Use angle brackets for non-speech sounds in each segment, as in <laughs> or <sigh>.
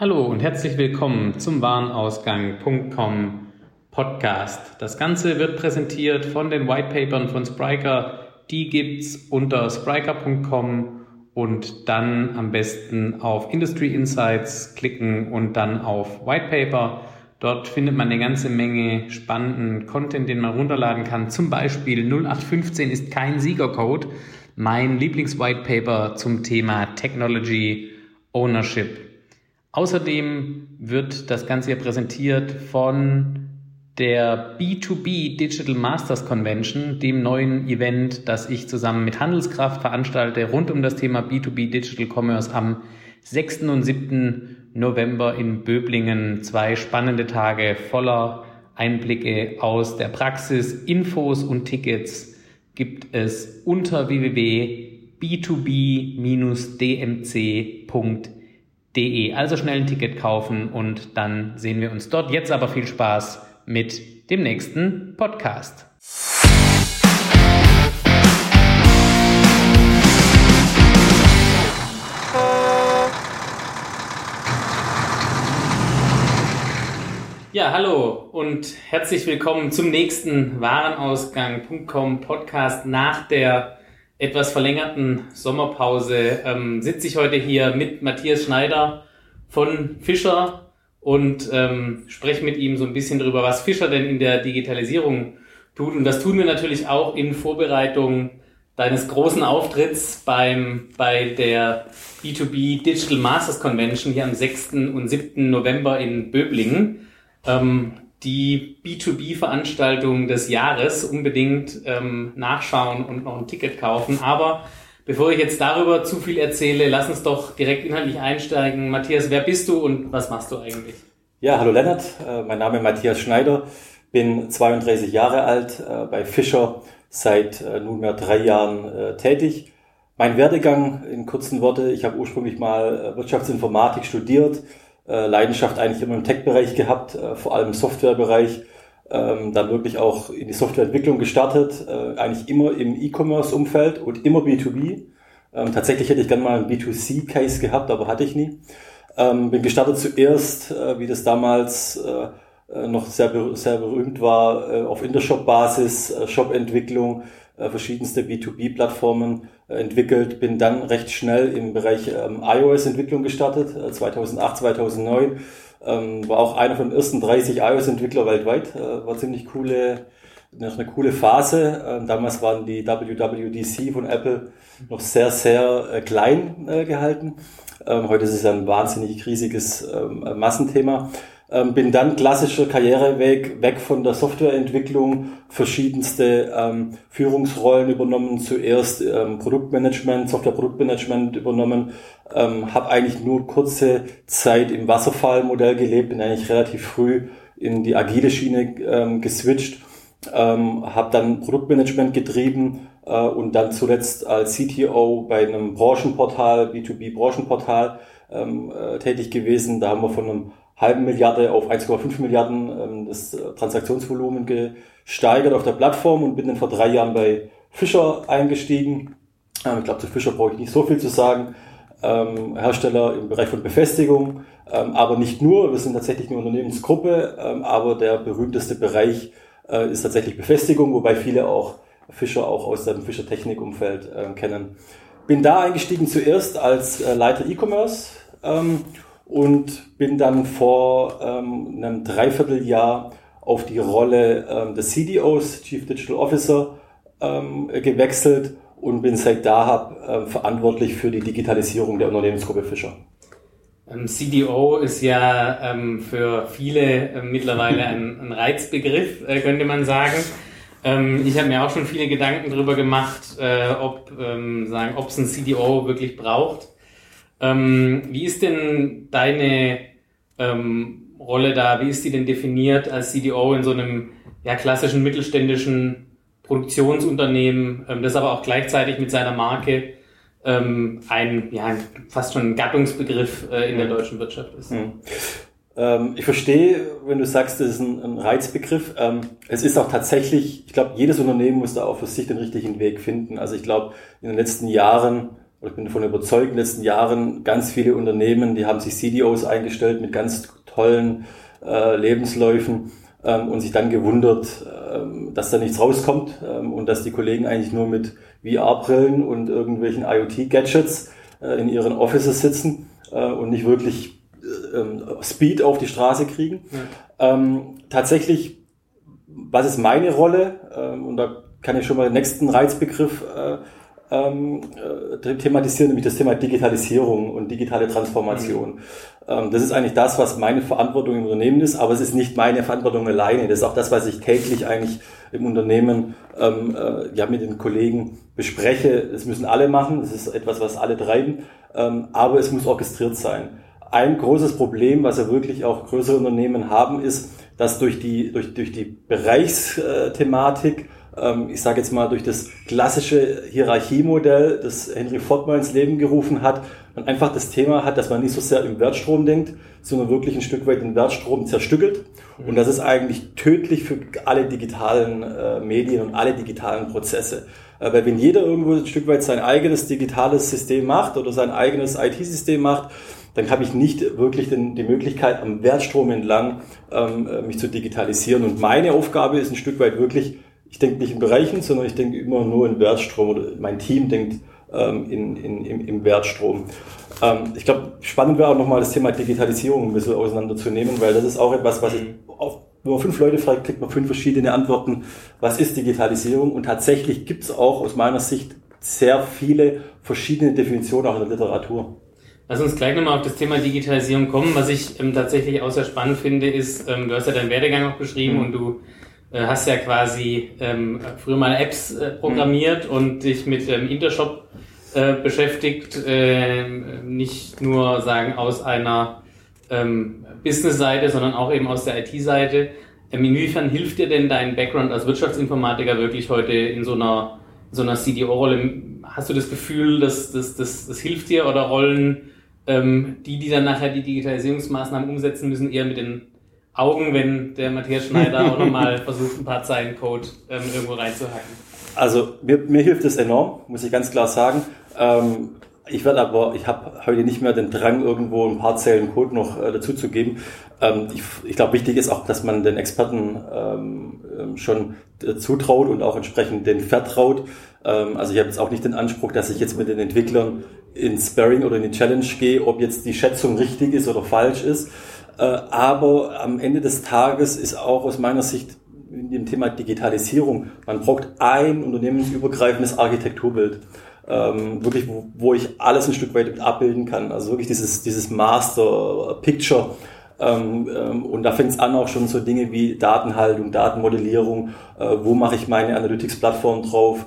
Hallo und herzlich willkommen zum Warenausgang.com Podcast. Das Ganze wird präsentiert von den Whitepapern von Spriker. Die gibt's unter spriker.com und dann am besten auf Industry Insights klicken und dann auf Whitepaper. Dort findet man eine ganze Menge spannenden Content, den man runterladen kann. Zum Beispiel 0815 ist kein Siegercode. Mein Lieblings-Whitepaper zum Thema Technology Ownership Außerdem wird das Ganze hier präsentiert von der B2B Digital Masters Convention, dem neuen Event, das ich zusammen mit Handelskraft veranstalte rund um das Thema B2B Digital Commerce am 6. und 7. November in Böblingen. Zwei spannende Tage voller Einblicke aus der Praxis, Infos und Tickets gibt es unter www.b2b-dmc.de de. Also schnell ein Ticket kaufen und dann sehen wir uns dort. Jetzt aber viel Spaß mit dem nächsten Podcast. Ja, hallo und herzlich willkommen zum nächsten Warenausgang.com Podcast nach der etwas verlängerten Sommerpause ähm, sitze ich heute hier mit Matthias Schneider von Fischer und ähm, spreche mit ihm so ein bisschen darüber, was Fischer denn in der Digitalisierung tut. Und das tun wir natürlich auch in Vorbereitung deines großen Auftritts beim, bei der B2B Digital Masters Convention hier am 6. und 7. November in Böblingen. Ähm, die B2B-Veranstaltung des Jahres unbedingt ähm, nachschauen und noch ein Ticket kaufen. Aber bevor ich jetzt darüber zu viel erzähle, lass uns doch direkt inhaltlich einsteigen. Matthias, wer bist du und was machst du eigentlich? Ja, hallo Lennart, äh, mein Name ist Matthias Schneider, bin 32 Jahre alt, äh, bei Fischer seit äh, nunmehr drei Jahren tätig. Mein Werdegang in kurzen Worte, ich habe ursprünglich mal Wirtschaftsinformatik studiert, äh, Leidenschaft eigentlich immer im Tech-Bereich gehabt, äh, vor allem im Softwarebereich. Ähm, dann wirklich auch in die Softwareentwicklung gestartet, äh, eigentlich immer im E-Commerce-Umfeld und immer B2B. Ähm, tatsächlich hätte ich gerne mal einen B2C-Case gehabt, aber hatte ich nie. Ähm, bin gestartet zuerst, wie das damals noch sehr, sehr berühmt war, auf Intershop-Basis, Shop-Entwicklung, verschiedenste B2B-Plattformen äh, entwickelt, bin dann recht schnell im Bereich ähm, iOS-Entwicklung gestartet, 2008, äh, 2009. Ähm, war auch einer von den ersten 30 iOS-Entwickler weltweit. Äh, war ziemlich coole, noch eine coole Phase. Ähm, damals waren die WWDC von Apple noch sehr, sehr äh, klein äh, gehalten. Heute ist es ein wahnsinnig riesiges Massenthema. Ähm, bin dann klassischer Karriereweg weg von der Softwareentwicklung, verschiedenste ähm, Führungsrollen übernommen, zuerst ähm, Produktmanagement, Softwareproduktmanagement übernommen, ähm, habe eigentlich nur kurze Zeit im Wasserfallmodell gelebt, bin eigentlich relativ früh in die agile Schiene ähm, geswitcht, ähm, habe dann Produktmanagement getrieben äh, und dann zuletzt als CTO bei einem Branchenportal, B2B-Branchenportal ähm, äh, tätig gewesen. Da haben wir von einem halben Milliarde auf 1,5 Milliarden ähm, das äh, Transaktionsvolumen gesteigert auf der Plattform und bin dann vor drei Jahren bei Fischer eingestiegen. Ähm, ich glaube, zu Fischer brauche ich nicht so viel zu sagen. Ähm, Hersteller im Bereich von Befestigung, aber nicht nur. Wir sind tatsächlich eine Unternehmensgruppe, aber der berühmteste Bereich äh, ist tatsächlich Befestigung, wobei viele auch Fischer auch aus dem Fischer-Technik-Umfeld äh, kennen. Bin da eingestiegen zuerst als Leiter E-Commerce und bin dann vor ähm, einem Dreivierteljahr auf die Rolle ähm, des CDOs, Chief Digital Officer, ähm, gewechselt und bin seit da äh, verantwortlich für die Digitalisierung der Unternehmensgruppe Fischer. Ähm, CDO ist ja ähm, für viele äh, mittlerweile ein, ein Reizbegriff, äh, könnte man sagen. Ähm, ich habe mir auch schon viele Gedanken darüber gemacht, äh, ob ähm, sagen, ob es ein CDO wirklich braucht. Ähm, wie ist denn deine ähm, Rolle da? Wie ist die denn definiert als CDO in so einem ja, klassischen mittelständischen Produktionsunternehmen, ähm, das aber auch gleichzeitig mit seiner Marke ähm, ein, ja, fast schon ein Gattungsbegriff äh, in der deutschen Wirtschaft ist? Mhm. Ähm, ich verstehe, wenn du sagst, das ist ein, ein Reizbegriff. Ähm, es ist auch tatsächlich, ich glaube, jedes Unternehmen muss da auch für sich den richtigen Weg finden. Also ich glaube, in den letzten Jahren und ich bin davon überzeugt, in den letzten Jahren ganz viele Unternehmen, die haben sich CDOs eingestellt mit ganz tollen äh, Lebensläufen ähm, und sich dann gewundert, ähm, dass da nichts rauskommt ähm, und dass die Kollegen eigentlich nur mit VR-Brillen und irgendwelchen IoT-Gadgets äh, in ihren Offices sitzen äh, und nicht wirklich äh, ähm, Speed auf die Straße kriegen. Ähm, tatsächlich, was ist meine Rolle? Ähm, und da kann ich schon mal den nächsten Reizbegriff äh, ähm, äh, thematisieren, nämlich das Thema Digitalisierung und digitale Transformation. Mhm. Ähm, das ist eigentlich das, was meine Verantwortung im Unternehmen ist, aber es ist nicht meine Verantwortung alleine. Das ist auch das, was ich täglich eigentlich im Unternehmen ähm, äh, ja mit den Kollegen bespreche. Das müssen alle machen, das ist etwas, was alle treiben, ähm, aber es muss orchestriert sein. Ein großes Problem, was ja wirklich auch größere Unternehmen haben, ist, dass durch die, durch, durch die Bereichsthematik ähm, ich sage jetzt mal, durch das klassische Hierarchiemodell, das Henry Ford mal ins Leben gerufen hat, man einfach das Thema hat, dass man nicht so sehr im Wertstrom denkt, sondern wirklich ein Stück weit den Wertstrom zerstückelt. Und das ist eigentlich tödlich für alle digitalen äh, Medien und alle digitalen Prozesse. Äh, weil wenn jeder irgendwo ein Stück weit sein eigenes digitales System macht oder sein eigenes IT-System macht, dann habe ich nicht wirklich den, die Möglichkeit, am Wertstrom entlang ähm, äh, mich zu digitalisieren. Und meine Aufgabe ist ein Stück weit wirklich, ich denke nicht in Bereichen, sondern ich denke immer nur in Wertstrom oder mein Team denkt ähm, in, in, im, im Wertstrom. Ähm, ich glaube, spannend wäre auch nochmal das Thema Digitalisierung ein bisschen auseinanderzunehmen, weil das ist auch etwas, was ich auf, wenn man fünf Leute fragt, kriegt man fünf verschiedene Antworten. Was ist Digitalisierung? Und tatsächlich gibt es auch aus meiner Sicht sehr viele verschiedene Definitionen auch in der Literatur. Lass uns gleich nochmal auf das Thema Digitalisierung kommen. Was ich ähm, tatsächlich auch sehr spannend finde, ist, ähm, du hast ja deinen Werdegang auch beschrieben mhm. und du äh, hast ja quasi ähm, früher mal Apps äh, programmiert mhm. und dich mit ähm, Intershop äh, beschäftigt, äh, nicht nur sagen aus einer ähm, Business-Seite, sondern auch eben aus der IT-Seite. Ähm, inwiefern hilft dir denn dein Background als Wirtschaftsinformatiker wirklich heute in so einer, so einer CDO-Rolle? Hast du das Gefühl, dass das, das, das hilft dir oder Rollen, ähm, die, die dann nachher die Digitalisierungsmaßnahmen umsetzen müssen, eher mit den Augen, wenn der Matthias Schneider auch nochmal <laughs> versucht, ein paar Zeilen Code ähm, irgendwo reinzuhacken. Also mir, mir hilft es enorm, muss ich ganz klar sagen. Ähm, ich werde aber, ich habe heute nicht mehr den Drang, irgendwo ein paar Zeilen Code noch äh, dazu zu geben. Ähm, ich ich glaube, wichtig ist auch, dass man den Experten ähm, ähm schon äh, zutraut und auch entsprechend den vertraut. Ähm, also ich habe jetzt auch nicht den Anspruch, dass ich jetzt mit den Entwicklern ins Sparring oder in die Challenge gehe, ob jetzt die Schätzung richtig ist oder falsch ist. Äh, aber am Ende des Tages ist auch aus meiner Sicht in dem Thema Digitalisierung, man braucht ein unternehmensübergreifendes Architekturbild. Ähm, wirklich, wo, wo ich alles ein Stück weit abbilden kann. Also wirklich dieses, dieses Master Picture. Ähm, ähm, und da fängt es an auch schon so Dinge wie Datenhaltung, Datenmodellierung, äh, wo mache ich meine Analytics-Plattform drauf,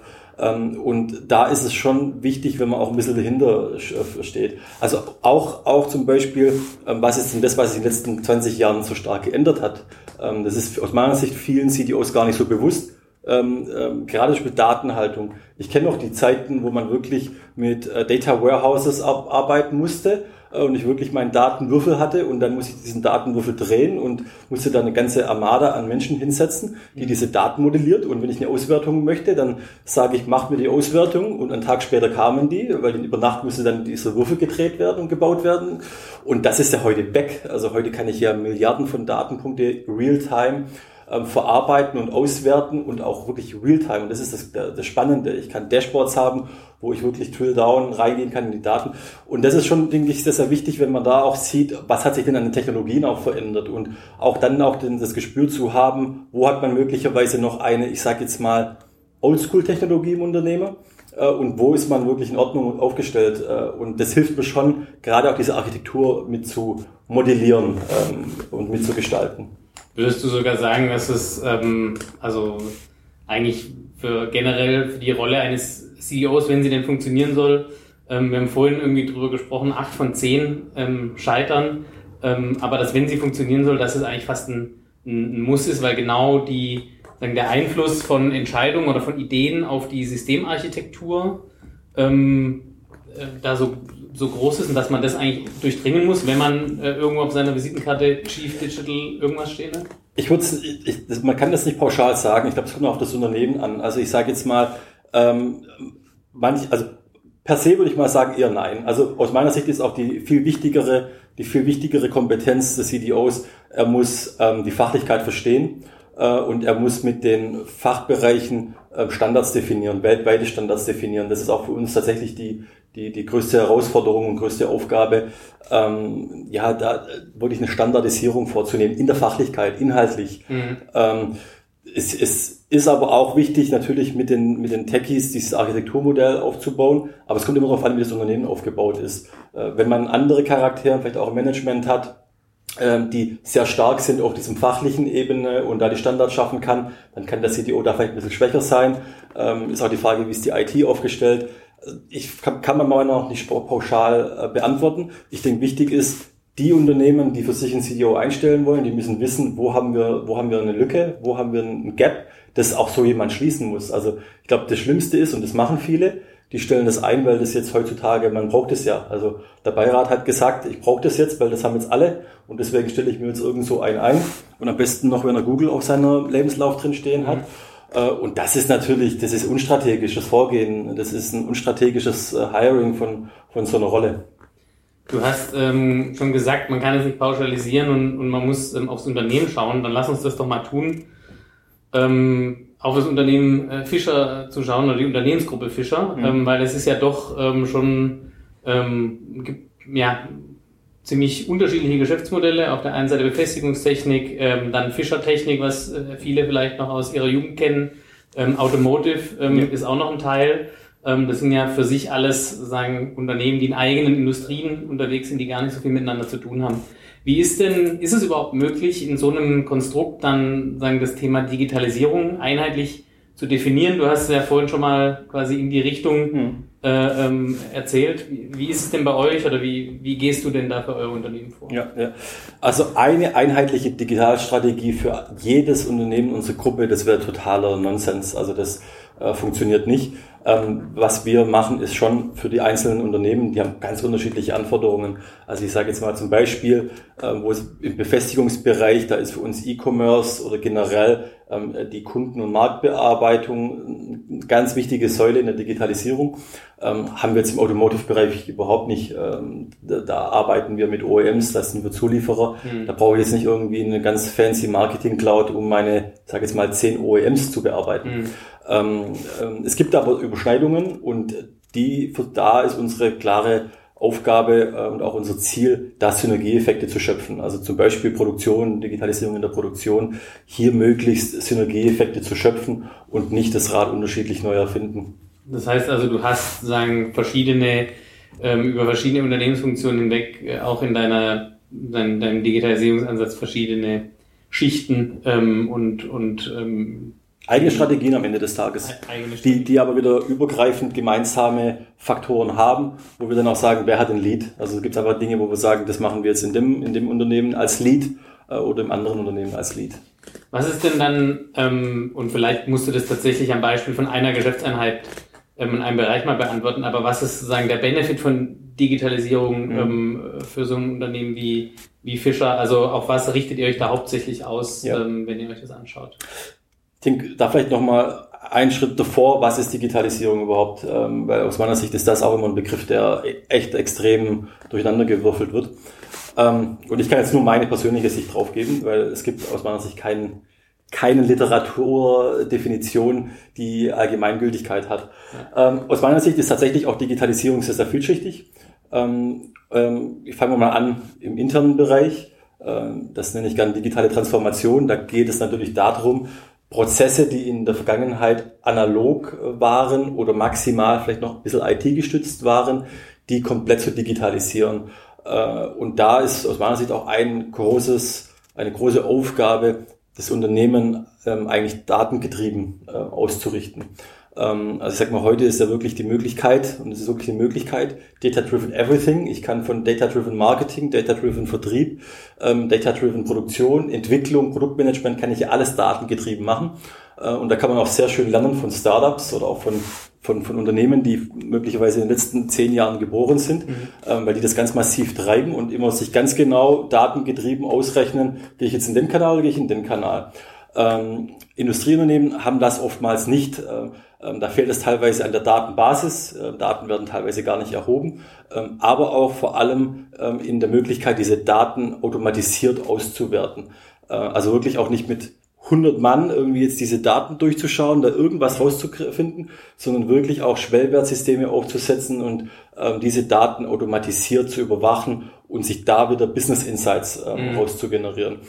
und da ist es schon wichtig, wenn man auch ein bisschen dahinter äh, steht. Also auch, auch zum Beispiel, ähm, was ist denn das, was sich in den letzten 20 Jahren so stark geändert hat? Ähm, das ist aus meiner Sicht vielen CDOs gar nicht so bewusst. gerade mit Datenhaltung. Ich kenne noch die Zeiten, wo man wirklich mit äh, Data Warehouses arbeiten musste und ich wirklich meinen Datenwürfel hatte und dann muss ich diesen Datenwürfel drehen und musste da eine ganze Armada an Menschen hinsetzen, die diese Daten modelliert. Und wenn ich eine Auswertung möchte, dann sage ich, mach mir die Auswertung und einen Tag später kamen die, weil über Nacht musste dann dieser Würfel gedreht werden und gebaut werden. Und das ist ja heute weg. Also heute kann ich ja Milliarden von Datenpunkte real-time ähm, verarbeiten und auswerten und auch wirklich Realtime. Und das ist das, das Spannende. Ich kann Dashboards haben, wo ich wirklich Drill Down reingehen kann in die Daten. Und das ist schon, denke ich, sehr, sehr wichtig, wenn man da auch sieht, was hat sich denn an den Technologien auch verändert und auch dann auch das Gespür zu haben, wo hat man möglicherweise noch eine, ich sage jetzt mal, Oldschool-Technologie im Unternehmen äh, und wo ist man wirklich in Ordnung aufgestellt. Äh, und das hilft mir schon, gerade auch diese Architektur mit zu modellieren ähm, und mit zu gestalten. Würdest du sogar sagen, dass es ähm, also eigentlich für generell für die Rolle eines CEOs, wenn sie denn funktionieren soll, ähm, wir haben vorhin irgendwie drüber gesprochen, acht von zehn ähm, scheitern, ähm, aber dass wenn sie funktionieren soll, dass es eigentlich fast ein, ein Muss ist, weil genau die sagen, der Einfluss von Entscheidungen oder von Ideen auf die Systemarchitektur ähm, äh, da so so groß ist und dass man das eigentlich durchdringen muss, wenn man äh, irgendwo auf seiner Visitenkarte Chief Digital irgendwas stehen hat? Ich würde, man kann das nicht pauschal sagen. Ich glaube, es kommt auch auf das Unternehmen an. Also ich sage jetzt mal, ähm, manch, also per se würde ich mal sagen eher nein. Also aus meiner Sicht ist auch die viel wichtigere, die viel wichtigere Kompetenz des CDOs, er muss ähm, die Fachlichkeit verstehen äh, und er muss mit den Fachbereichen äh, Standards definieren, weltweite Standards definieren. Das ist auch für uns tatsächlich die, die, die größte Herausforderung und größte Aufgabe, ähm, ja, da wirklich eine Standardisierung vorzunehmen in der Fachlichkeit, inhaltlich. Mhm. Ähm, es, es ist aber auch wichtig, natürlich mit den, mit den Techies dieses Architekturmodell aufzubauen, aber es kommt immer darauf an, wie das Unternehmen aufgebaut ist. Äh, wenn man andere Charaktere vielleicht auch im Management hat, ähm, die sehr stark sind auf diesem fachlichen Ebene und da die Standards schaffen kann, dann kann der CTO da vielleicht ein bisschen schwächer sein. Ähm, ist auch die Frage, wie ist die IT aufgestellt. Ich kann, kann man mal noch nicht pauschal äh, beantworten. Ich denke, wichtig ist, die Unternehmen, die für sich einen CTO einstellen wollen, die müssen wissen, wo haben wir, wo haben wir eine Lücke, wo haben wir ein Gap, das auch so jemand schließen muss. Also ich glaube, das Schlimmste ist, und das machen viele, die stellen das ein, weil das jetzt heutzutage, man braucht es ja. Also der Beirat hat gesagt, ich brauche das jetzt, weil das haben jetzt alle und deswegen stelle ich mir jetzt irgend so einen ein und am besten noch, wenn er Google auf seiner Lebenslauf drin stehen hat. Mhm. Und das ist natürlich, das ist unstrategisches Vorgehen, das ist ein unstrategisches äh, Hiring von, von so einer Rolle. Du hast ähm, schon gesagt, man kann es nicht pauschalisieren und, und man muss ähm, aufs Unternehmen schauen. Dann lass uns das doch mal tun. Ähm, auf das Unternehmen äh, Fischer zu schauen oder die Unternehmensgruppe Fischer, mhm. ähm, weil es ist ja doch ähm, schon ähm, gibt, ja ziemlich unterschiedliche Geschäftsmodelle. Auf der einen Seite Befestigungstechnik, ähm, dann Fischertechnik, was äh, viele vielleicht noch aus ihrer Jugend kennen. Ähm, Automotive ähm, ja. ist auch noch ein Teil. Ähm, das sind ja für sich alles sagen Unternehmen, die in eigenen Industrien unterwegs sind, die gar nicht so viel miteinander zu tun haben. Wie ist denn, ist es überhaupt möglich, in so einem Konstrukt dann sagen das Thema Digitalisierung einheitlich zu definieren? Du hast ja vorhin schon mal quasi in die Richtung hm. Äh, ähm, erzählt. Wie, wie, ist es denn bei euch oder wie, wie gehst du denn da für euer Unternehmen vor? Ja, ja. Also eine einheitliche Digitalstrategie für jedes Unternehmen, unsere Gruppe, das wäre totaler Nonsens. Also das äh, funktioniert nicht. Ähm, was wir machen, ist schon für die einzelnen Unternehmen, die haben ganz unterschiedliche Anforderungen. Also ich sage jetzt mal zum Beispiel, äh, wo es im Befestigungsbereich, da ist für uns E-Commerce oder generell ähm, die Kunden- und Marktbearbeitung eine ganz wichtige Säule in der Digitalisierung. Ähm, haben wir jetzt im Automotive-Bereich überhaupt nicht. Ähm, da, da, arbeiten wir mit OEMs, das sind wir Zulieferer. Mhm. Da brauche ich jetzt nicht irgendwie eine ganz fancy Marketing-Cloud, um meine, sage jetzt mal, zehn OEMs zu bearbeiten. Mhm. Ähm, ähm, es gibt aber Überschneidungen und die, da ist unsere klare Aufgabe äh, und auch unser Ziel, da Synergieeffekte zu schöpfen. Also zum Beispiel Produktion, Digitalisierung in der Produktion, hier möglichst Synergieeffekte zu schöpfen und nicht das Rad unterschiedlich neu erfinden. Das heißt also, du hast sagen verschiedene ähm, über verschiedene Unternehmensfunktionen hinweg äh, auch in deiner dein, deinem Digitalisierungsansatz verschiedene Schichten ähm, und und ähm, Eigene Strategien am Ende des Tages, die, die aber wieder übergreifend gemeinsame Faktoren haben, wo wir dann auch sagen, wer hat ein Lead. Also es gibt einfach Dinge, wo wir sagen, das machen wir jetzt in dem, in dem Unternehmen als Lead äh, oder im anderen Unternehmen als Lead. Was ist denn dann, ähm, und vielleicht musst du das tatsächlich am Beispiel von einer Geschäftseinheit ähm, in einem Bereich mal beantworten, aber was ist sozusagen der Benefit von Digitalisierung mhm. ähm, für so ein Unternehmen wie, wie Fischer? Also auf was richtet ihr euch da hauptsächlich aus, ja. ähm, wenn ihr euch das anschaut? Ich denke, da vielleicht nochmal einen Schritt davor, was ist Digitalisierung überhaupt? Ähm, weil aus meiner Sicht ist das auch immer ein Begriff, der echt extrem durcheinandergewürfelt wird. Ähm, und ich kann jetzt nur meine persönliche Sicht drauf geben, weil es gibt aus meiner Sicht keinen keine Literaturdefinition, die Allgemeingültigkeit hat. Ja. Ähm, aus meiner Sicht ist tatsächlich auch Digitalisierung sehr, sehr vielschichtig. Ähm, ähm, ich fange mal an im internen Bereich. Ähm, das nenne ich gerne digitale Transformation. Da geht es natürlich darum, Prozesse, die in der Vergangenheit analog äh, waren oder maximal vielleicht noch ein bisschen IT-gestützt waren, die komplett zu digitalisieren. Äh, und da ist aus meiner Sicht auch ein großes, eine große Aufgabe, das Unternehmen ähm, eigentlich datengetrieben äh, auszurichten. Ähm, also ich sag mal, heute ist ja wirklich die Möglichkeit, und es ist wirklich die Möglichkeit, Data-Driven Everything. Ich kann von Data-Driven Marketing, Data-Driven Vertrieb, ähm, Data-Driven Produktion, Entwicklung, Produktmanagement, kann ich alles datengetrieben machen. Äh, und da kann man auch sehr schön lernen von Startups oder auch von, von, von Unternehmen, die möglicherweise in den letzten zehn Jahren geboren sind, mhm. ähm, weil die das ganz massiv treiben und immer sich ganz genau datengetrieben ausrechnen, gehe ich jetzt in den Kanal oder gehe ich in den Kanal. Ähm, Industrieunternehmen haben das oftmals nicht. Äh, ähm, da fehlt es teilweise an der Datenbasis. Äh, Daten werden teilweise gar nicht erhoben, ähm, aber auch vor allem ähm, in der Möglichkeit, diese Daten automatisiert auszuwerten. Äh, also wirklich auch nicht mit 100 Mann irgendwie jetzt diese Daten durchzuschauen, da irgendwas rauszufinden, sondern wirklich auch Schwellwertsysteme aufzusetzen und ähm, diese Daten automatisiert zu überwachen und sich da wieder Business Insights ähm, mhm. rauszugenerieren.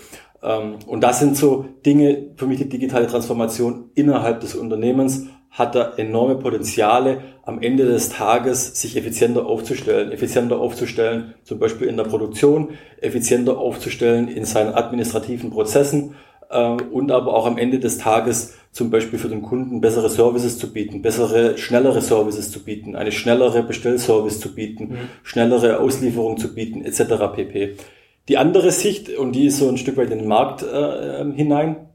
Ähm, und das sind so Dinge, für mich die digitale Transformation innerhalb des Unternehmens hat da enorme Potenziale, am Ende des Tages sich effizienter aufzustellen, effizienter aufzustellen, zum Beispiel in der Produktion, effizienter aufzustellen in seinen administrativen Prozessen äh, und aber auch am Ende des Tages zum Beispiel für den Kunden bessere Services zu bieten, bessere, schnellere Services zu bieten, eine schnellere Bestellservice zu bieten, mhm. schnellere Auslieferung zu bieten, etc. pp. Die andere Sicht, und die ist so ein Stück weit in den Markt äh, ähm, hinein,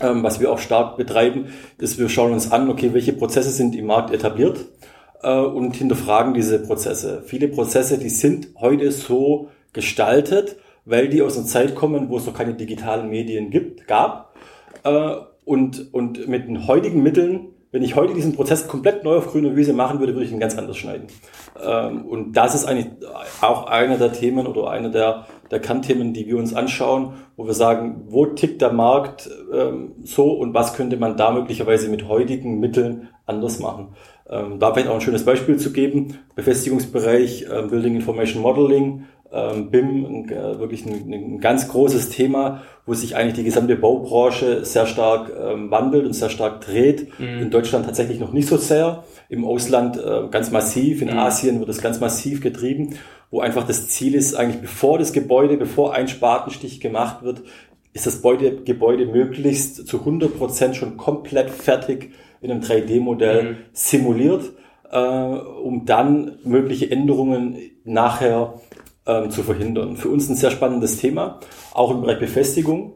ähm, was wir auch stark betreiben, ist, wir schauen uns an, okay, welche Prozesse sind im Markt etabliert äh, und hinterfragen diese Prozesse. Viele Prozesse, die sind heute so gestaltet, weil die aus einer Zeit kommen, wo es noch keine digitalen Medien gibt, gab. Äh, und, und mit den heutigen Mitteln, wenn ich heute diesen Prozess komplett neu auf grüner Wiese machen würde, würde ich ihn ganz anders schneiden. Ähm, und das ist eigentlich auch einer der Themen oder einer der, der Kernthemen, die wir uns anschauen, wo wir sagen, wo tickt der Markt ähm, so und was könnte man da möglicherweise mit heutigen Mitteln anders machen. Ähm, da vielleicht auch ein schönes Beispiel zu geben. Befestigungsbereich, äh, Building Information Modeling, ähm, BIM, äh, wirklich ein, ein, ganz großes Thema, wo sich eigentlich die gesamte Baubranche sehr stark ähm, wandelt und sehr stark dreht. Mhm. In Deutschland tatsächlich noch nicht so sehr, im Ausland äh, ganz massiv, in mhm. Asien wird es ganz massiv getrieben, wo einfach das Ziel ist, eigentlich bevor das Gebäude, bevor ein Spatenstich gemacht wird, ist das Gebäude, Gebäude möglichst zu 100 Prozent schon komplett fertig in einem 3D-Modell mhm. simuliert, äh, um dann mögliche Änderungen nachher ähm, zu verhindern. Für uns ein sehr spannendes Thema, auch im Bereich Befestigung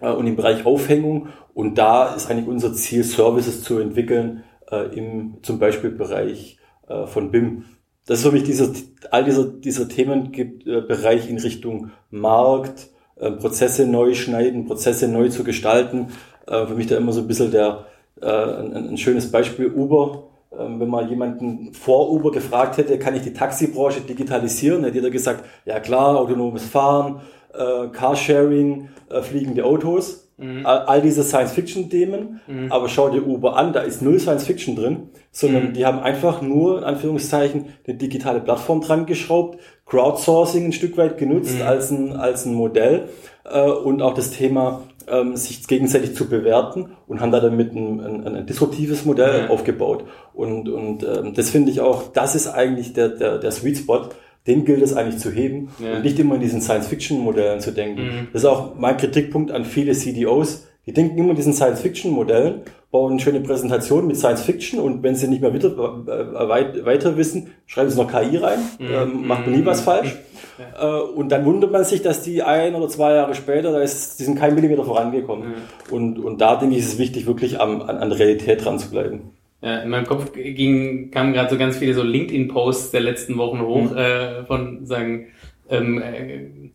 äh, und im Bereich Aufhängung. Und da ist eigentlich unser Ziel, Services zu entwickeln äh, im zum Beispiel Bereich äh, von BIM. Das ist für mich dieser, all dieser, dieser Themenbereich in Richtung Markt, äh, Prozesse neu schneiden, Prozesse neu zu gestalten. Äh, für mich da immer so ein bisschen der, äh, ein, ein schönes Beispiel Uber wenn man jemanden vor Uber gefragt hätte, kann ich die Taxibranche digitalisieren, hätte jeder gesagt, ja klar, autonomes Fahren, äh, Carsharing, äh, fliegende Autos, mhm. all, all, diese Science-Fiction-Themen. Mhm. Aber schau dir Uber an, da ist null Science-Fiction drin, sondern mhm. die haben einfach nur, in Anführungszeichen, eine digitale Plattform dran geschraubt, Crowdsourcing ein Stück weit genutzt mhm. als, ein, als ein Modell äh, und auch das Thema ähm, sich gegenseitig zu bewerten und haben da damit ein, ein, ein disruptives Modell ja. aufgebaut. Und, und ähm, das finde ich auch, das ist eigentlich der, der, der Sweet Spot, den gilt es eigentlich zu heben ja. und nicht immer in diesen Science-Fiction-Modellen zu denken. Mhm. Das ist auch mein Kritikpunkt an viele CDOs. Die denken immer in diesen Science-Fiction-Modellen, bauen eine schöne Präsentation mit Science-Fiction und wenn sie nicht mehr weiter, äh, weit, weiter wissen, schreiben sie noch KI rein, mhm. ähm, macht man nie was falsch. Äh, und dann wundert man sich, dass die ein oder zwei Jahre später, da ist, die sind kein Millimeter vorangekommen. Mhm. Und, und da denke ich, ist es wichtig, wirklich am, an, an der Realität dran zu bleiben. Ja, in meinem Kopf ging, kamen gerade so ganz viele so LinkedIn-Posts der letzten Wochen hoch, mhm. äh, von sagen, ähm, äh,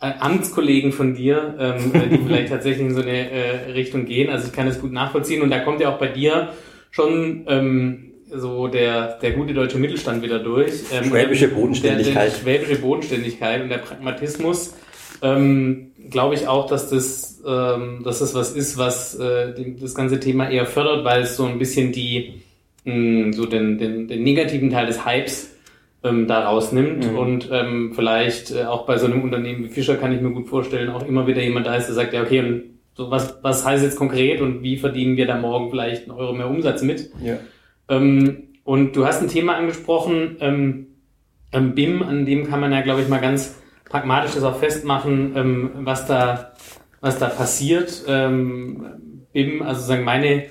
Amtskollegen von dir, ähm, die <laughs> vielleicht tatsächlich in so eine äh, Richtung gehen. Also ich kann das gut nachvollziehen und da kommt ja auch bei dir schon ähm, so der, der gute deutsche Mittelstand wieder durch. Ähm, schwäbische Bodenständigkeit. Der, der schwäbische Bodenständigkeit und der Pragmatismus. Ähm, Glaube ich auch, dass das, ähm, dass das was ist, was äh, das ganze Thema eher fördert, weil es so ein bisschen die, mh, so den, den, den negativen Teil des Hypes ähm, da rausnimmt mhm. und ähm, vielleicht äh, auch bei so einem Unternehmen wie Fischer kann ich mir gut vorstellen, auch immer wieder jemand da ist, der sagt, ja okay, und so was, was heißt jetzt konkret und wie verdienen wir da morgen vielleicht einen Euro mehr Umsatz mit? Ja. Ähm, und du hast ein Thema angesprochen, ähm, ähm, BIM, an dem kann man ja, glaube ich, mal ganz pragmatisch das auch festmachen, ähm, was da, was da passiert. Ähm, BIM, also sagen meine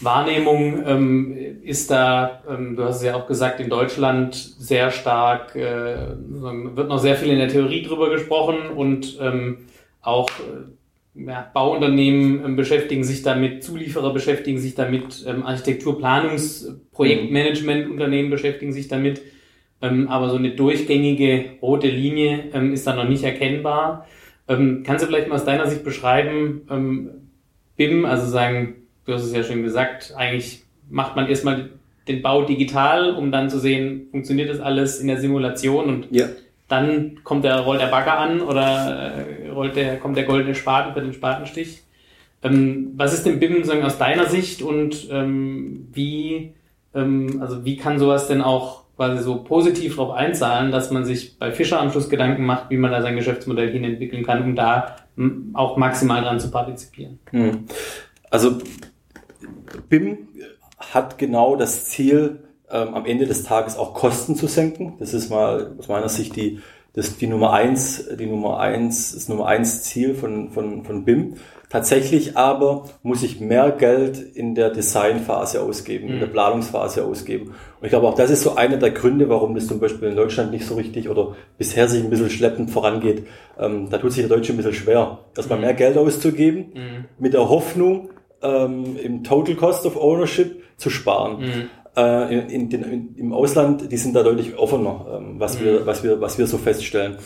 Wahrnehmung ähm, ist da, ähm, du hast es ja auch gesagt, in Deutschland sehr stark, äh, wird noch sehr viel in der Theorie drüber gesprochen und ähm, auch äh, ja, Bauunternehmen ähm, beschäftigen sich damit, Zulieferer beschäftigen sich damit, ähm, Architekturplanungs-, Projektmanagementunternehmen beschäftigen sich damit. Ähm, aber so eine durchgängige rote Linie ähm, ist da noch nicht erkennbar. Ähm, kannst du vielleicht mal aus deiner Sicht beschreiben, ähm, BIM, also sagen, du hast es ja schon gesagt, eigentlich macht man erstmal den Bau digital, um dann zu sehen, funktioniert das alles in der Simulation und ja. Dann kommt der, rollt der Bagger an oder äh, rollt der, kommt der goldene Spaten für den Spatenstich. Ähm, was ist denn BIM sagen, aus deiner Sicht und ähm, wie, ähm, also wie kann sowas denn auch quasi so positiv darauf einzahlen, dass man sich bei Fischer am Schluss Gedanken macht, wie man da sein Geschäftsmodell hin entwickeln kann, um da auch maximal dran zu partizipieren. Hm. Also BIM hat genau das Ziel, ähm, am Ende des Tages auch Kosten zu senken. Das ist mal aus meiner Sicht die, das, die Nummer eins, die Nummer eins, das Nummer eins Ziel von, von, von BIM. Tatsächlich aber muss ich mehr Geld in der Designphase ausgeben, mhm. in der mhm. Planungsphase ausgeben. Und ich glaube auch das ist so einer der Gründe, warum das zum Beispiel in Deutschland nicht so richtig oder bisher sich ein bisschen schleppend vorangeht. Ähm, da tut sich der Deutsche ein bisschen schwer, erstmal mhm. mehr Geld auszugeben, mhm. mit der Hoffnung, ähm, im Total Cost of Ownership zu sparen. Mhm. Äh, in, den, in, Im Ausland, die sind da deutlich offener, ähm, was, wir, mhm. was, wir, was wir so feststellen.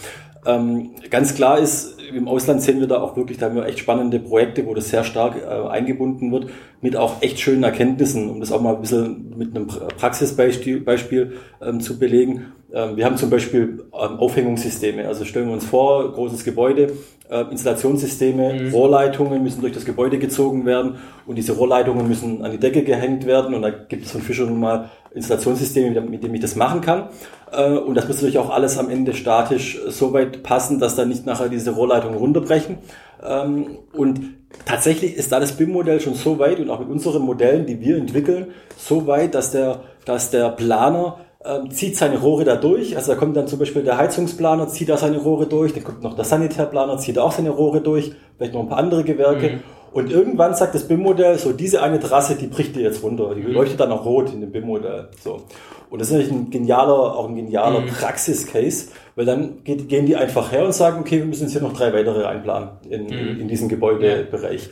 Ähm, ganz klar ist, im Ausland sehen wir da auch wirklich, da haben wir echt spannende Projekte, wo das sehr stark äh, eingebunden wird, mit auch echt schönen Erkenntnissen, um das auch mal ein bisschen mit einem Praxisbeispiel Beispiel, ähm, zu belegen. Ähm, wir haben zum Beispiel ähm, Aufhängungssysteme. Also stellen wir uns vor, großes Gebäude, äh, Installationssysteme, mhm. Rohrleitungen müssen durch das Gebäude gezogen werden und diese Rohrleitungen müssen an die Decke gehängt werden und da gibt es von Fischer nun mal Installationssysteme, mit denen ich das machen kann. Äh, und das muss natürlich auch alles am Ende statisch so weit passen, dass da nicht nachher diese Rohrleitungen runterbrechen. Ähm, und tatsächlich ist da das BIM-Modell schon so weit und auch mit unseren Modellen, die wir entwickeln, so weit, dass der, dass der Planer ähm, zieht seine Rohre da durch. Also da kommt dann zum Beispiel der Heizungsplaner, zieht da seine Rohre durch, dann kommt noch der Sanitärplaner, zieht auch seine Rohre durch, vielleicht noch ein paar andere Gewerke. Mhm. Und irgendwann sagt das BIM-Modell, so diese eine Trasse, die bricht dir jetzt runter. Die mhm. leuchtet dann auch rot in dem BIM-Modell. So. Und das ist natürlich ein genialer, auch ein genialer mhm. Praxis-Case, weil dann geht, gehen die einfach her und sagen, okay, wir müssen jetzt hier noch drei weitere einplanen in, mhm. in, diesem Gebäudebereich.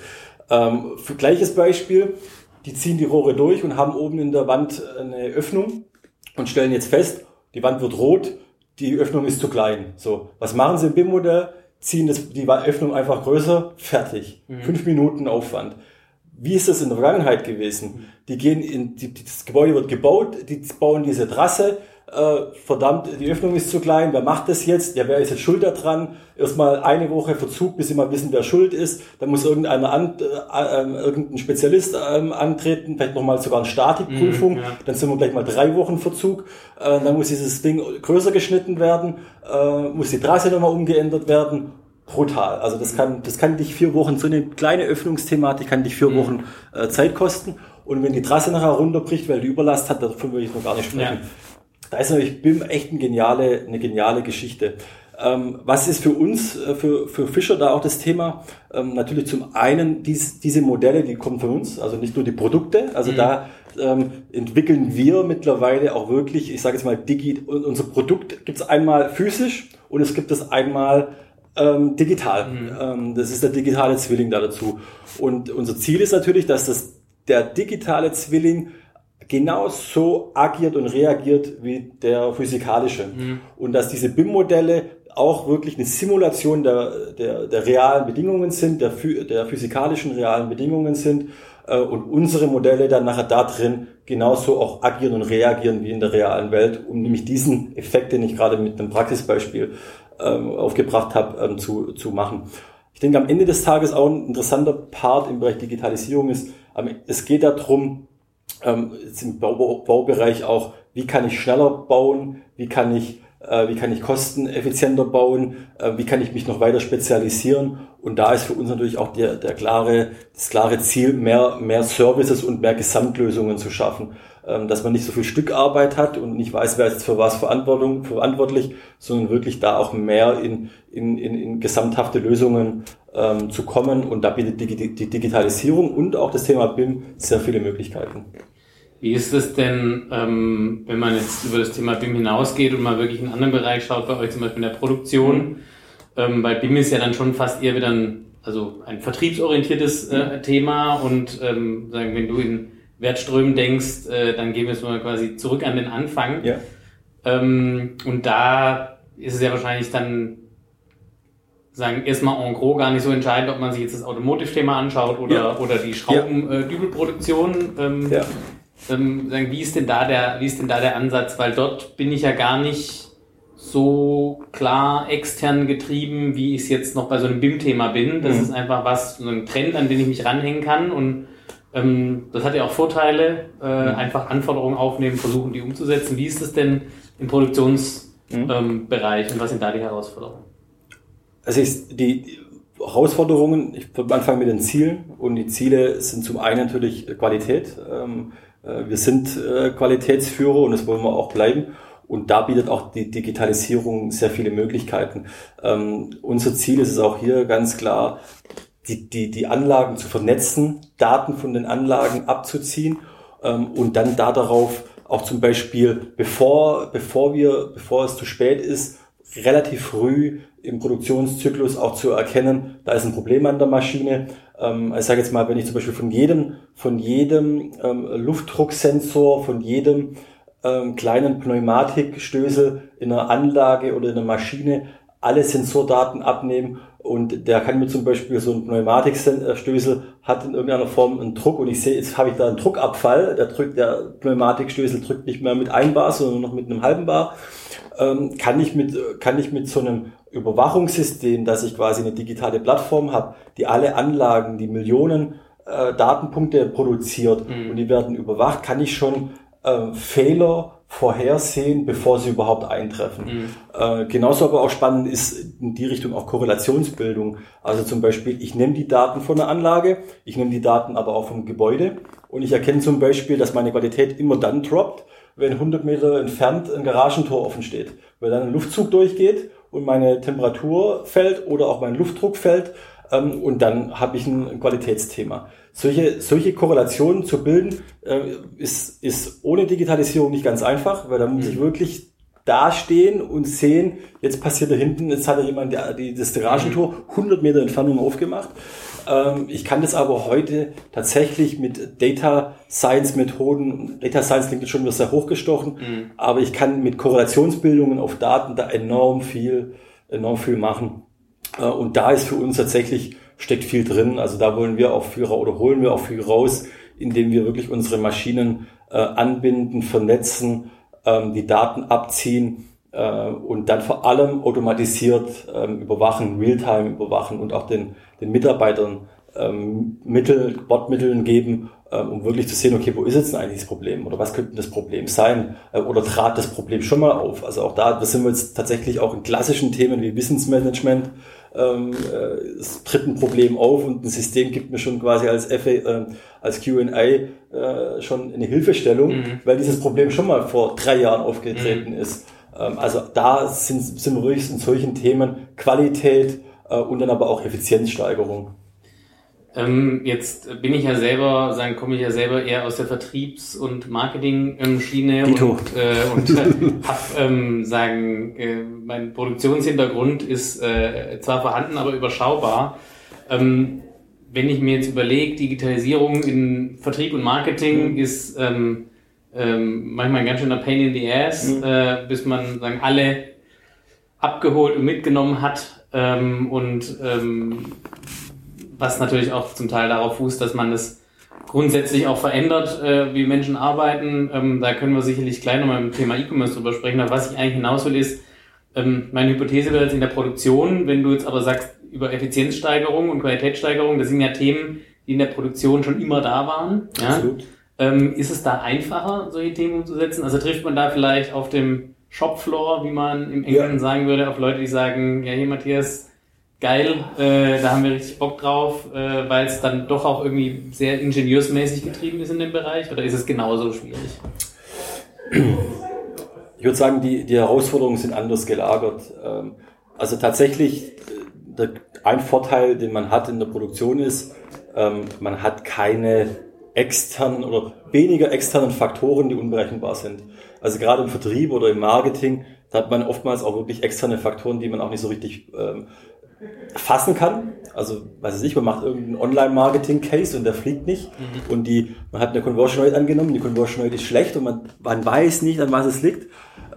Ähm, für gleiches Beispiel, die ziehen die Rohre durch und haben oben in der Wand eine Öffnung und stellen jetzt fest, die Wand wird rot, die Öffnung ist zu klein. So, was machen sie im BIM-Modell? Ziehen das, die Öffnung einfach größer, fertig. Mhm. Fünf Minuten Aufwand. Wie ist das in der Vergangenheit gewesen? Die gehen in, die, das Gebäude wird gebaut, die bauen diese Trasse, äh, verdammt, die Öffnung ist zu klein, wer macht das jetzt? Ja, wer ist jetzt schuld daran? Erstmal eine Woche Verzug, bis sie mal wissen, wer schuld ist. Dann muss irgendeiner an, äh, äh, irgendein Spezialist äh, antreten, vielleicht nochmal sogar eine Statikprüfung. Mhm, ja. Dann sind wir gleich mal drei Wochen Verzug. Äh, dann muss dieses Ding größer geschnitten werden, äh, muss die Trasse nochmal umgeändert werden brutal. Also das kann, das kann dich vier Wochen, so eine kleine Öffnungsthematik kann dich vier mhm. Wochen äh, Zeit kosten. Und wenn die Trasse nachher runterbricht, weil die Überlast hat, davon würde ich noch gar nicht sprechen. Ja. Da ist natürlich BIM echt eine geniale, eine geniale Geschichte. Ähm, was ist für uns, äh, für, für Fischer da auch das Thema? Ähm, natürlich zum einen dies, diese Modelle, die kommen von uns, also nicht nur die Produkte, also mhm. da ähm, entwickeln wir mittlerweile auch wirklich, ich sage jetzt mal, digi unser Produkt gibt es einmal physisch und es gibt es einmal ähm, digital. Mhm. Ähm, das ist der digitale Zwilling da dazu. Und unser Ziel ist natürlich, dass das, der digitale Zwilling genau so agiert und reagiert wie der physikalische. Mhm. Und dass diese BIM-Modelle auch wirklich eine Simulation der, der, der realen Bedingungen sind, der, der physikalischen realen Bedingungen sind äh, und unsere Modelle dann nachher da drin genauso auch agieren und reagieren wie in der realen Welt, um nämlich diesen Effekt, den ich gerade mit einem Praxisbeispiel ähm, aufgebracht habe, ähm, zu, zu machen. Ich denke, am Ende des Tages auch ein interessanter Part im Bereich Digitalisierung ist, es geht darum, ähm, im Bau, Baubereich auch, wie kann ich schneller bauen, wie kann ich, äh, wie kann ich kosteneffizienter bauen, äh, wie kann ich mich noch weiter spezialisieren. Und da ist für uns natürlich auch der, der klare, das klare Ziel, mehr, mehr Services und mehr Gesamtlösungen zu schaffen. Ähm, dass man nicht so viel Stückarbeit hat und nicht weiß, wer ist für was Verantwortung, verantwortlich, sondern wirklich da auch mehr in, in, in, in gesamthafte Lösungen ähm, zu kommen. Und da bietet die, die Digitalisierung und auch das Thema BIM sehr viele Möglichkeiten. Wie ist es denn, ähm, wenn man jetzt über das Thema BIM hinausgeht und mal wirklich in einen anderen Bereich schaut, bei euch zum Beispiel in der Produktion? Mhm. Ähm, weil BIM ist ja dann schon fast eher wieder ein, also ein vertriebsorientiertes äh, mhm. Thema und ähm, sagen, wenn du in Wertströmen denkst, äh, dann gehen wir jetzt mal quasi zurück an den Anfang. Ja. Ähm, und da ist es ja wahrscheinlich dann sagen, erstmal en gros gar nicht so entscheidend, ob man sich jetzt das Automotive-Thema anschaut oder, ja. oder die Schraubendübelproduktion. Ja. Ähm, ja. ähm, sagen, wie ist denn da der, wie ist denn da der Ansatz? Weil dort bin ich ja gar nicht so klar extern getrieben, wie ich es jetzt noch bei so einem BIM-Thema bin. Das mhm. ist einfach was, so ein Trend, an den ich mich ranhängen kann und ähm, das hat ja auch Vorteile, äh, mhm. einfach Anforderungen aufnehmen, versuchen die umzusetzen. Wie ist das denn im Produktionsbereich mhm. ähm, und was sind da die Herausforderungen? Also ich, die Herausforderungen, ich würde anfangen mit den Zielen und die Ziele sind zum einen natürlich Qualität. Ähm, äh, wir sind äh, Qualitätsführer und das wollen wir auch bleiben. Und da bietet auch die Digitalisierung sehr viele Möglichkeiten. Ähm, unser Ziel ist es auch hier ganz klar, die, die, die Anlagen zu vernetzen, Daten von den Anlagen abzuziehen ähm, und dann da darauf auch zum Beispiel, bevor, bevor wir, bevor es zu spät ist, relativ früh im Produktionszyklus auch zu erkennen, da ist ein Problem an der Maschine. Ähm, ich sage jetzt mal, wenn ich zum Beispiel von jedem, von jedem ähm, Luftdrucksensor, von jedem ähm, kleinen Pneumatikstößel in einer Anlage oder in einer Maschine alle Sensordaten abnehmen und der kann mir zum Beispiel so ein Pneumatikstößel hat in irgendeiner Form einen Druck und ich sehe, jetzt habe ich da einen Druckabfall, der drückt, der Pneumatikstößel drückt nicht mehr mit einem Bar, sondern noch mit einem halben Bar. Ähm, kann ich mit, kann ich mit so einem Überwachungssystem, dass ich quasi eine digitale Plattform habe, die alle Anlagen, die Millionen äh, Datenpunkte produziert mhm. und die werden überwacht, kann ich schon äh, Fehler vorhersehen, bevor sie überhaupt eintreffen. Mhm. Äh, genauso aber auch spannend ist in die Richtung auch Korrelationsbildung. Also zum Beispiel, ich nehme die Daten von der Anlage, ich nehme die Daten aber auch vom Gebäude und ich erkenne zum Beispiel, dass meine Qualität immer dann droppt, wenn 100 Meter entfernt ein Garagentor offen steht, weil dann ein Luftzug durchgeht und meine Temperatur fällt oder auch mein Luftdruck fällt ähm, und dann habe ich ein Qualitätsthema. Solche, solche Korrelationen zu bilden, äh, ist, ist ohne Digitalisierung nicht ganz einfach, weil da muss ich mhm. wirklich dastehen und sehen, jetzt passiert da hinten, jetzt hat da jemand die, das Garagentor 100 Meter Entfernung aufgemacht. Ähm, ich kann das aber heute tatsächlich mit Data Science Methoden, Data Science klingt jetzt schon wieder sehr hochgestochen, mhm. aber ich kann mit Korrelationsbildungen auf Daten da enorm viel, enorm viel machen. Äh, und da ist für uns tatsächlich steckt viel drin. Also da wollen wir auch viel oder holen wir auch viel raus, indem wir wirklich unsere Maschinen äh, anbinden, vernetzen, ähm, die Daten abziehen äh, und dann vor allem automatisiert ähm, überwachen, Realtime überwachen und auch den, den Mitarbeitern ähm, Mittel, Bordmitteln geben, ähm, um wirklich zu sehen, okay, wo ist jetzt denn eigentlich das Problem oder was könnte das Problem sein äh, oder trat das Problem schon mal auf? Also auch da, da sind wir jetzt tatsächlich auch in klassischen Themen wie Wissensmanagement ähm, äh, es tritt ein Problem auf und ein System gibt mir schon quasi als FA, äh, als Q&A äh, schon eine Hilfestellung, mhm. weil dieses Problem schon mal vor drei Jahren aufgetreten mhm. ist. Ähm, also da sind, sind wir wirklich in solchen Themen Qualität äh, und dann aber auch Effizienzsteigerung. Ähm, jetzt bin ich ja selber, sagen, komme ich ja selber eher aus der Vertriebs- und Marketing-Schiene und, äh, und äh, habe, ähm, sagen, äh, mein Produktionshintergrund ist äh, zwar vorhanden, aber überschaubar. Ähm, wenn ich mir jetzt überlege, Digitalisierung in Vertrieb und Marketing mhm. ist ähm, ähm, manchmal ein ganz schöner Pain in the Ass, mhm. äh, bis man sagen alle abgeholt und mitgenommen hat ähm, und ähm, was natürlich auch zum Teil darauf fußt, dass man das grundsätzlich auch verändert, äh, wie Menschen arbeiten. Ähm, da können wir sicherlich gleich nochmal im Thema E-Commerce drüber sprechen. Aber was ich eigentlich hinaus will, ist, ähm, meine Hypothese wäre jetzt in der Produktion, wenn du jetzt aber sagst, über Effizienzsteigerung und Qualitätssteigerung, das sind ja Themen, die in der Produktion schon immer da waren. Ja? Absolut. Ähm, ist es da einfacher, solche Themen umzusetzen? Also trifft man da vielleicht auf dem Shopfloor, wie man im Englischen ja. sagen würde, auf Leute, die sagen, ja hier Matthias, geil, äh, da haben wir richtig Bock drauf, äh, weil es dann doch auch irgendwie sehr ingenieursmäßig getrieben ist in dem Bereich oder ist es genauso schwierig? Ich würde sagen, die, die Herausforderungen sind anders gelagert. Ähm, also tatsächlich, äh, der, ein Vorteil, den man hat in der Produktion ist, ähm, man hat keine externen oder weniger externen Faktoren, die unberechenbar sind. Also gerade im Vertrieb oder im Marketing, da hat man oftmals auch wirklich externe Faktoren, die man auch nicht so richtig ähm, fassen kann. Also, weiß ich nicht, man macht irgendeinen Online-Marketing-Case und der fliegt nicht. Mhm. Und die, man hat eine Conversion Rate angenommen, die Conversion Rate ist schlecht und man, man weiß nicht, an was es liegt.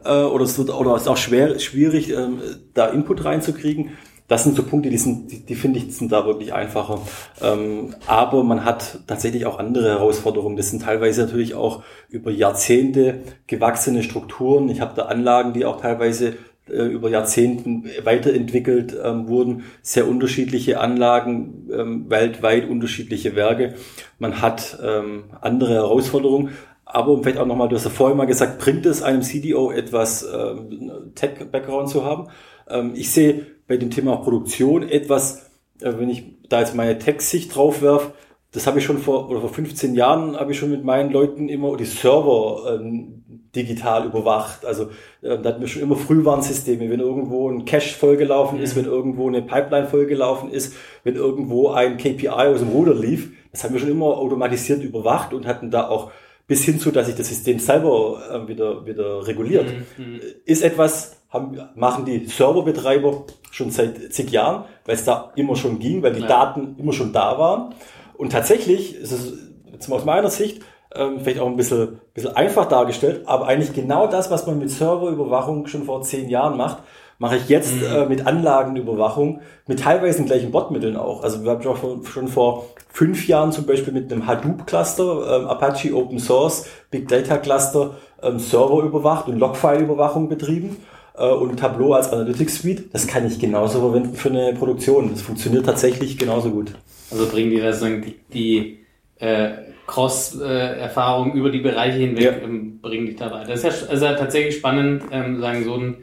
Äh, oder es wird, oder es ist auch schwer, schwierig, ähm, da Input reinzukriegen. das sind so Punkte, die, sind, die, die finde ich, sind da wirklich einfacher. Ähm, aber man hat tatsächlich auch andere Herausforderungen. Das sind teilweise natürlich auch über Jahrzehnte gewachsene Strukturen. Ich habe da Anlagen, die auch teilweise äh, über Jahrzehnten weiterentwickelt ähm, wurden. Sehr unterschiedliche Anlagen, ähm, weltweit unterschiedliche Werke. Man hat ähm, andere Herausforderungen. Aber um vielleicht auch nochmal, du hast ja vorher mal gesagt, bringt es einem CDO etwas, ähm, Tech-Background zu haben? Ähm, ich sehe bei dem Thema Produktion etwas, äh, wenn ich da jetzt meine Tech-Sicht drauf werfe, das habe ich schon vor, oder vor 15 Jahren habe ich schon mit meinen Leuten immer die Server ähm, digital überwacht. Also äh, da hatten wir schon immer Frühwarnsysteme, wenn irgendwo ein Cache vollgelaufen ist, mhm. wenn irgendwo eine Pipeline vollgelaufen ist, wenn irgendwo ein KPI aus dem Ruder lief. Das haben wir schon immer automatisiert überwacht und hatten da auch bis hin zu, dass sich das System selber äh, wieder, wieder reguliert. Mhm. mhm. Ist etwas, haben, machen die Serverbetreiber schon seit zig Jahren, weil es da immer schon ging, weil die ja. Daten immer schon da waren. Und tatsächlich ist es jetzt aus meiner Sicht ähm, vielleicht auch ein bisschen, bisschen einfach dargestellt, aber eigentlich genau das, was man mit Serverüberwachung schon vor zehn Jahren macht, mache ich jetzt mhm. äh, mit Anlagenüberwachung, mit teilweise den gleichen Botmitteln auch. Also wir haben schon, schon vor fünf Jahren zum Beispiel mit einem Hadoop-Cluster, ähm, Apache Open Source, Big Data Cluster, ähm, Server überwacht und Logfile-Überwachung betrieben äh, und Tableau als Analytics Suite. Das kann ich genauso verwenden für eine Produktion. Das funktioniert tatsächlich genauso gut. Also bringen die sozusagen die, die äh, Cross-Erfahrung über die Bereiche hinweg, ja. ähm, bringen dich da weiter. Das ist ja, also tatsächlich spannend, ähm, sagen so ein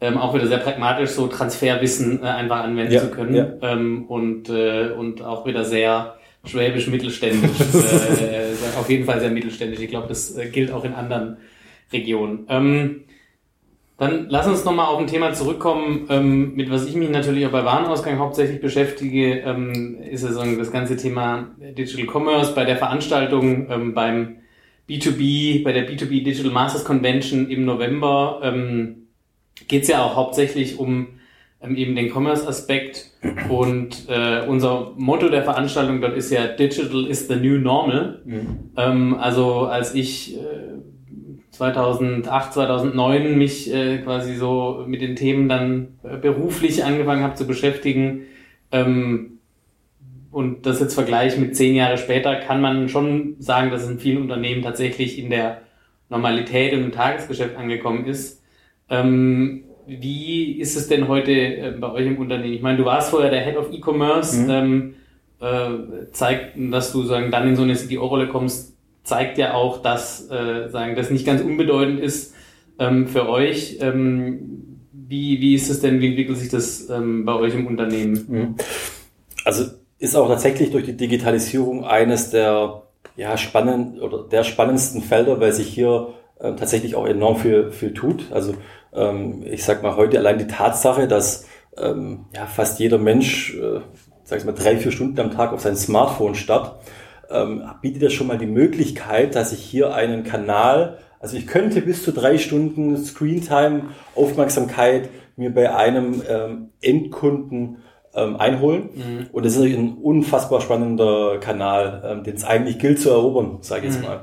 ähm, auch wieder sehr pragmatisch so Transferwissen äh, einfach anwenden ja, zu können ja. ähm, und äh, und auch wieder sehr schwäbisch mittelständisch, <laughs> äh, auf jeden Fall sehr mittelständisch. Ich glaube, das äh, gilt auch in anderen Regionen. Ähm, dann lass uns nochmal auf ein Thema zurückkommen, ähm, mit was ich mich natürlich auch bei Warenausgang hauptsächlich beschäftige, ähm, ist ja so das ganze Thema Digital Commerce bei der Veranstaltung ähm, beim B2B, bei der B2B Digital Masters Convention im November ähm, geht es ja auch hauptsächlich um ähm, eben den Commerce-Aspekt und äh, unser Motto der Veranstaltung dort ist ja Digital is the new normal. Mhm. Ähm, also als ich äh, 2008, 2009 mich äh, quasi so mit den Themen dann äh, beruflich angefangen habe zu beschäftigen. Ähm, und das jetzt vergleiche mit zehn Jahre später, kann man schon sagen, dass es in vielen Unternehmen tatsächlich in der Normalität und im Tagesgeschäft angekommen ist. Ähm, wie ist es denn heute äh, bei euch im Unternehmen? Ich meine, du warst vorher der Head of E-Commerce, mhm. ähm, äh, zeigt, dass du sagen, dann in so eine CDO-Rolle kommst, zeigt ja auch, dass äh, sagen, das nicht ganz unbedeutend ist ähm, für euch. Ähm, wie, wie ist es denn, wie entwickelt sich das ähm, bei euch im Unternehmen? Mhm. Also ist auch tatsächlich durch die Digitalisierung eines der ja, spannend oder der spannendsten Felder, weil sich hier äh, tatsächlich auch enorm viel, viel tut. Also ähm, ich sag mal heute allein die Tatsache, dass ähm, ja, fast jeder Mensch, äh, sag ich mal, drei, vier Stunden am Tag auf sein Smartphone starrt, ähm, bietet das schon mal die Möglichkeit, dass ich hier einen Kanal, also ich könnte bis zu drei Stunden Screentime, Aufmerksamkeit mir bei einem ähm, Endkunden ähm, einholen. Mhm. Und das ist ein unfassbar spannender Kanal, ähm, den es eigentlich gilt zu erobern, sage ich jetzt mhm. mal.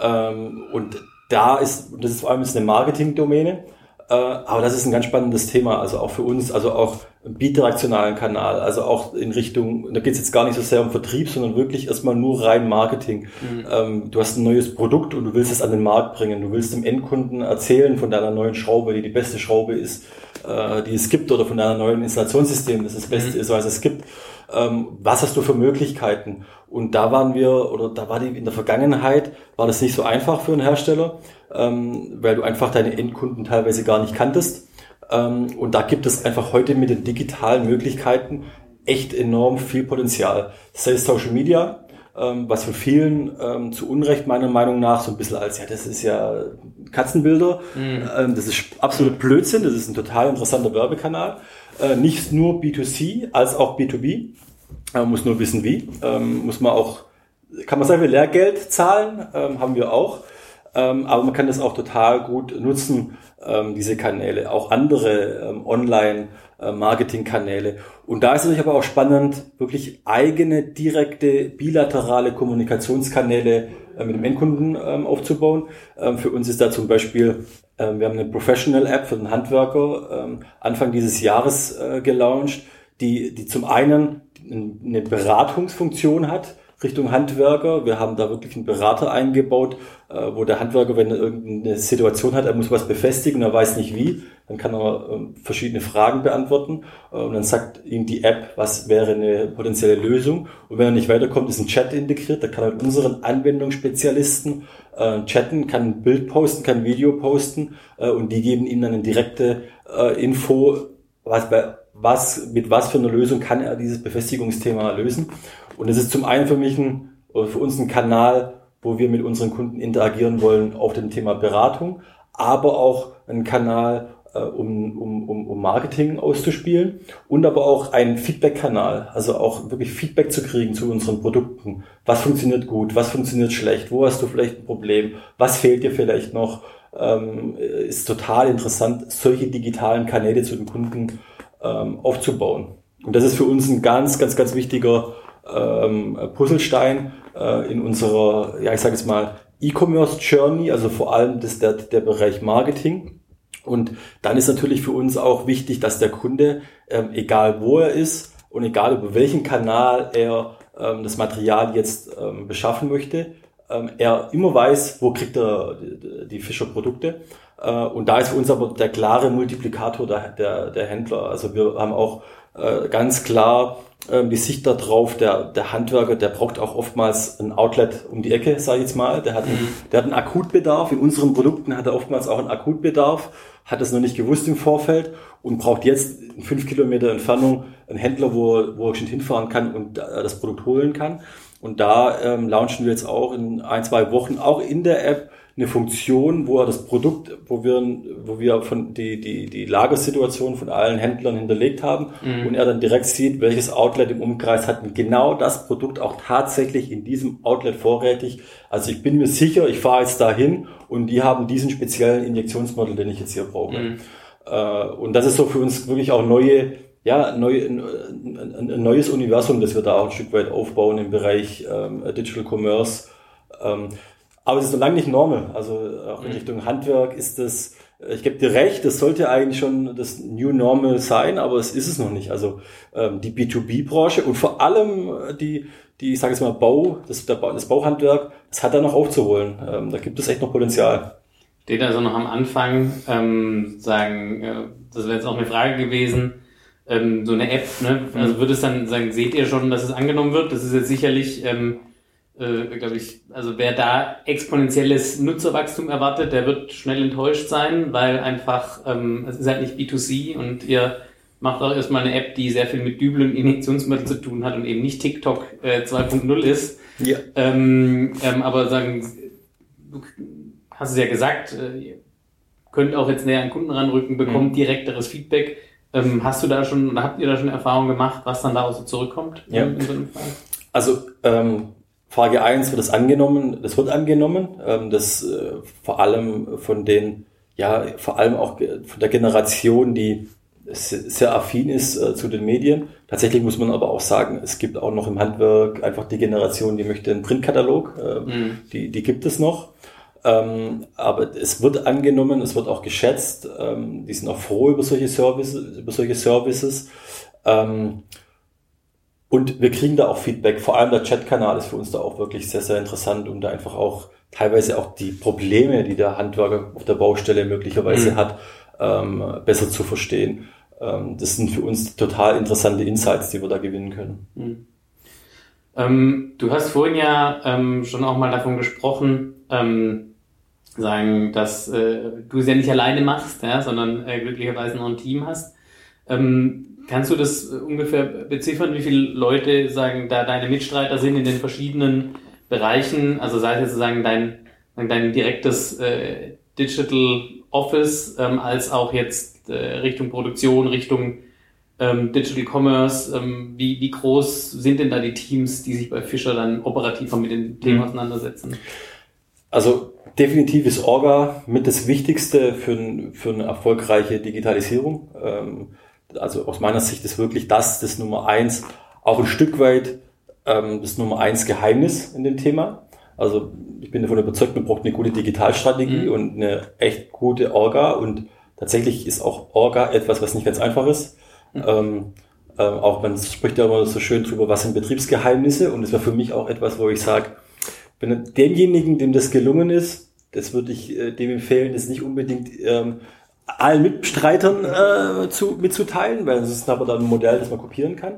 Ähm, und da ist, das ist vor allem eine Marketing-Domäne, äh, aber das ist ein ganz spannendes Thema, also auch für uns, also auch bidirektionalen Kanal, also auch in Richtung, da geht es jetzt gar nicht so sehr um Vertrieb, sondern wirklich erstmal nur rein Marketing. Mhm. Ähm, du hast ein neues Produkt und du willst es an den Markt bringen. Du willst dem Endkunden erzählen von deiner neuen Schraube, die die beste Schraube ist, äh, die es gibt, oder von deiner neuen Installationssystem, das das Beste mhm. ist, was es gibt. Ähm, was hast du für Möglichkeiten? Und da waren wir, oder da war die in der Vergangenheit, war das nicht so einfach für einen Hersteller, ähm, weil du einfach deine Endkunden teilweise gar nicht kanntest. Ähm, und da gibt es einfach heute mit den digitalen Möglichkeiten echt enorm viel Potenzial. Das heißt Social Media, ähm, was für vielen ähm, zu Unrecht meiner Meinung nach so ein bisschen als, ja, das ist ja Katzenbilder, mhm. ähm, das ist absolut Blödsinn, das ist ein total interessanter Werbekanal. Äh, nicht nur B2C, als auch B2B. Man muss nur wissen, wie. Ähm, muss man auch, kann man sehr viel Lehrgeld zahlen, ähm, haben wir auch. Aber man kann das auch total gut nutzen, ähm, diese Kanäle, auch andere ähm, Online-Marketing-Kanäle. Äh, Und da ist es natürlich aber auch spannend, wirklich eigene, direkte, bilaterale Kommunikationskanäle äh, mit dem Endkunden ähm, aufzubauen. Ähm, für uns ist da zum Beispiel, ähm, wir haben eine Professional-App für den Handwerker ähm, Anfang dieses Jahres äh, gelauncht, die, die zum einen eine Beratungsfunktion hat, Richtung Handwerker. Wir haben da wirklich einen Berater eingebaut, äh, wo der Handwerker, wenn er irgendeine Situation hat, er muss was befestigen er weiß nicht wie, dann kann er ähm, verschiedene Fragen beantworten äh, und dann sagt ihm die App, was wäre eine potenzielle Lösung. Und wenn er nicht weiterkommt, ist ein Chat integriert, da kann er mit unseren Anwendungsspezialisten äh, chatten, kann ein Bild posten, kann ein Video posten und die geben ihm dann eine direkte Info, was, was, mit was für einer Lösung kann er dieses Befestigungsthema lösen. Und es ist zum einen für mich ein, für uns ein Kanal, wo wir mit unseren Kunden interagieren wollen auf dem Thema Beratung, aber auch ein Kanal, äh, um, um, um, um Marketing auszuspielen und aber auch ein Feedback-Kanal, also auch wirklich Feedback zu kriegen zu unseren Produkten. Was funktioniert gut, was funktioniert schlecht, wo hast du vielleicht ein Problem, was fehlt dir vielleicht noch, ähm, ist total interessant, solche digitalen Kanäle zu den Kunden ähm, aufzubauen. Und das ist für uns ein ganz, ganz, ganz wichtiger ähm, Puzzlestein äh, in unserer, ja, ich sage jetzt mal, E-Commerce Journey, also vor allem das, der, der Bereich Marketing. Und dann ist natürlich für uns auch wichtig, dass der Kunde, ähm, egal wo er ist und egal über welchen Kanal er ähm, das Material jetzt ähm, beschaffen möchte, ähm, er immer weiß, wo kriegt er die, die Fischer-Produkte. Äh, und da ist für uns aber der klare Multiplikator der, der, der Händler. Also wir haben auch äh, ganz klar ähm, die Sicht darauf, der, der Handwerker, der braucht auch oftmals ein Outlet um die Ecke, sage ich jetzt mal. Der hat, einen, mhm. der hat einen Akutbedarf. In unseren Produkten hat er oftmals auch einen Akutbedarf, hat es noch nicht gewusst im Vorfeld und braucht jetzt in fünf Kilometer Entfernung einen Händler, wo, wo er schon hinfahren kann und äh, das Produkt holen kann. Und da ähm, launchen wir jetzt auch in ein, zwei Wochen auch in der App eine Funktion, wo er das Produkt, wo wir, wo wir von die, die, die Lagersituation von allen Händlern hinterlegt haben mhm. und er dann direkt sieht, welches Outlet im Umkreis hat genau das Produkt auch tatsächlich in diesem Outlet vorrätig. Also ich bin mir sicher, ich fahre jetzt dahin und die haben diesen speziellen Injektionsmodell, den ich jetzt hier brauche. Mhm. Äh, und das ist so für uns wirklich auch neue, ja, neu, ein, ein, neues Universum, das wir da auch ein Stück weit aufbauen im Bereich ähm, Digital Commerce. Ähm, aber es ist noch lange nicht normal. Also auch in mhm. Richtung Handwerk ist das, ich gebe dir recht, das sollte eigentlich schon das New Normal sein, aber es ist es noch nicht. Also ähm, die B2B-Branche und vor allem die, die, ich sage jetzt mal, Bau, das, Bau, das Bauhandwerk, das hat da noch aufzuholen. Ähm, da gibt es echt noch Potenzial. Steht also noch am Anfang, ähm, sagen, äh, das wäre jetzt auch eine Frage gewesen, ähm, so eine App, ne? Also mhm. würde es dann sagen, seht ihr schon, dass es angenommen wird? Das ist jetzt sicherlich ähm, äh, glaube ich, also wer da exponentielles Nutzerwachstum erwartet, der wird schnell enttäuscht sein, weil einfach ähm, es ist halt nicht B2C und ihr macht auch erstmal eine App, die sehr viel mit Dübel und Injektionsmittel zu tun hat und eben nicht TikTok äh, 2.0 ist. Ja. Ähm, ähm, aber sagen, du hast es ja gesagt, äh, ihr könnt auch jetzt näher an Kunden ranrücken, bekommt mhm. direkteres Feedback. Ähm, hast du da schon, oder habt ihr da schon Erfahrung gemacht, was dann daraus so zurückkommt? Ja. In, in so also ähm, Frage 1 wird es angenommen, das wird angenommen, ähm, das äh, vor allem von den, ja, vor allem auch von der Generation, die sehr affin ist äh, zu den Medien. Tatsächlich muss man aber auch sagen, es gibt auch noch im Handwerk einfach die Generation, die möchte einen Printkatalog, äh, mhm. die, die gibt es noch. Ähm, aber es wird angenommen, es wird auch geschätzt, ähm, die sind auch froh über solche Services, über solche Services. Ähm, und wir kriegen da auch Feedback. Vor allem der Chatkanal ist für uns da auch wirklich sehr, sehr interessant, um da einfach auch teilweise auch die Probleme, die der Handwerker auf der Baustelle möglicherweise mhm. hat, ähm, besser zu verstehen. Ähm, das sind für uns total interessante Insights, die wir da gewinnen können. Mhm. Ähm, du hast vorhin ja ähm, schon auch mal davon gesprochen, ähm, sagen, dass äh, du es ja nicht alleine machst, ja, sondern äh, glücklicherweise noch ein Team hast. Ähm, Kannst du das äh, ungefähr beziffern, wie viele Leute sagen, da deine Mitstreiter sind in den verschiedenen Bereichen? Also sei es jetzt sozusagen dein, dein direktes äh, Digital Office, ähm, als auch jetzt äh, Richtung Produktion, Richtung ähm, Digital Commerce. Ähm, wie, wie groß sind denn da die Teams, die sich bei Fischer dann operativer mit den Themen mhm. auseinandersetzen? Also definitiv ist Orga mit das Wichtigste für, für eine erfolgreiche Digitalisierung. Ähm, also aus meiner Sicht ist wirklich das das Nummer eins, auch ein Stück weit ähm, das Nummer eins Geheimnis in dem Thema. Also ich bin davon überzeugt, man braucht eine gute Digitalstrategie mhm. und eine echt gute Orga und tatsächlich ist auch Orga etwas, was nicht ganz einfach ist. Mhm. Ähm, Äh, auch man spricht ja immer so schön drüber, was sind Betriebsgeheimnisse und das wäre für mich auch etwas, wo ich sage, wenn demjenigen, dem das gelungen ist, das würde ich äh, dem empfehlen, das nicht unbedingt ähm, allen Mitstreitern äh, zu, mitzuteilen, weil das ist aber dann ein Modell, das man kopieren kann.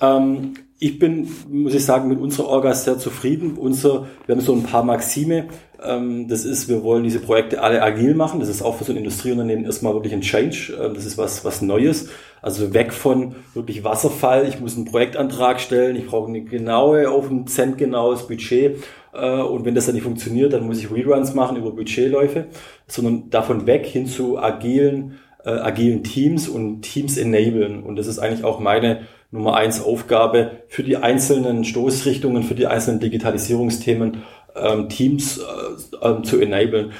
Ähm, ich bin, muss ich sagen, mit unserer Orga sehr zufrieden. Unser, wir haben so ein paar Maxime. Ähm, das ist, wir wollen diese Projekte alle agil machen. Das ist auch für so ein Industrieunternehmen erstmal wirklich ein Change. Ähm, das ist was, was Neues. Also weg von wirklich Wasserfall. Ich muss einen Projektantrag stellen. Ich brauche eine genaue, auf einen Cent genaues Budget. Äh, und wenn das dann nicht funktioniert, dann muss ich Reruns machen über Budgetläufe. Sondern davon weg hin zu agilen, äh, agilen Teams und Teams enablen. Und das ist eigentlich auch meine Nummer eins Aufgabe für die einzelnen Stoßrichtungen, für die einzelnen Digitalisierungsthemen ähm, Teams äh, äh, zu enablen.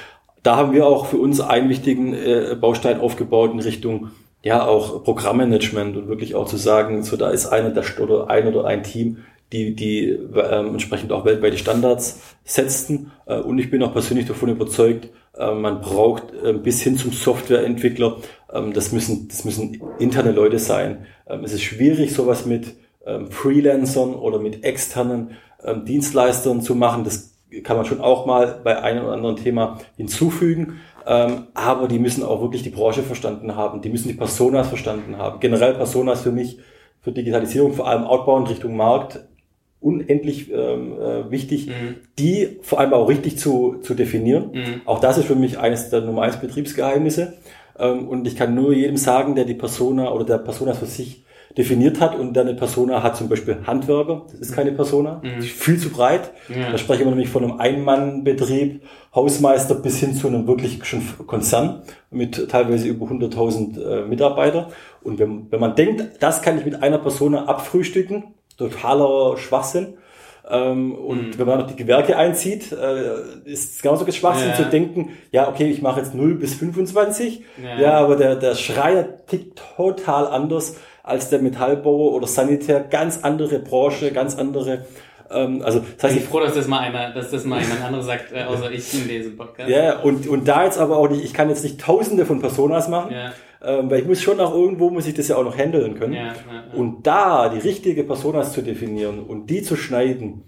Da haben wir auch für uns einen wichtigen äh, Baustein aufgebaut in Richtung ja auch Programmmanagement und wirklich auch zu sagen, so da ist einer der oder ein oder ein Team, die die ähm, entsprechend auch weltweite Standards setzten. Äh, und ich bin auch persönlich davon überzeugt, äh, man braucht äh, bis hin zum Softwareentwickler, ähm, das müssen das müssen interne Leute sein. Ähm, es ist schwierig, sowas mit ähm, Freelancern oder mit externen ähm, Dienstleistern zu machen. Das kann man schon auch mal bei einem oder anderen Thema hinzufügen. Ähm, aber die müssen auch wirklich die Branche verstanden haben. Die müssen die Personas verstanden haben. Generell Personas für mich, für Digitalisierung, vor allem outbound Richtung Markt, unendlich ähm, äh, wichtig, mhm. die vor allem auch richtig zu, zu definieren. Mhm. Auch das ist für mich eines der Nummer eins Betriebsgeheimnisse. Ähm, und ich kann nur jedem sagen, der die Persona oder der Personas für sich definiert hat und dann eine Persona hat zum Beispiel Handwerker, das ist keine Persona, mhm. viel zu breit. Ja. Da sprechen wir nämlich von einem Einmannbetrieb, Hausmeister bis hin zu einem wirklich schon Konzern mit teilweise über 100.000 äh, Mitarbeiter. Und wenn, wenn man denkt, das kann ich mit einer Persona abfrühstücken, totaler Schwachsinn. Ähm, und mhm. wenn man noch die Gewerke einzieht, äh, ist es genauso Schwachsinn ja. zu denken, ja, okay, ich mache jetzt 0 bis 25. Ja, ja aber der, der Schreier tickt total anders als der Metallbauer oder Sanitär. Ganz andere Branche, ganz andere ähm, also das heißt, ich bin froh, dass das mal einer, dass das mal jemand anderes sagt, äh, außer ich in diesem Podcast. Ja, und, und da jetzt aber auch nicht, ich kann jetzt nicht tausende von Personas machen, ja. ähm, weil ich muss schon auch irgendwo, muss ich das ja auch noch handeln können. Ja, und da die richtige Personas zu definieren und die zu schneiden,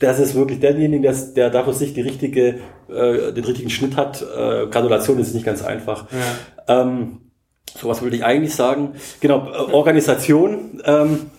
das ist wirklich derjenige, der, der da für sich die richtige, äh, den richtigen Schnitt hat. Äh, Gratulation ist nicht ganz einfach. Ähm, so was würde ich eigentlich sagen. Genau, äh, Organisation. Ähm,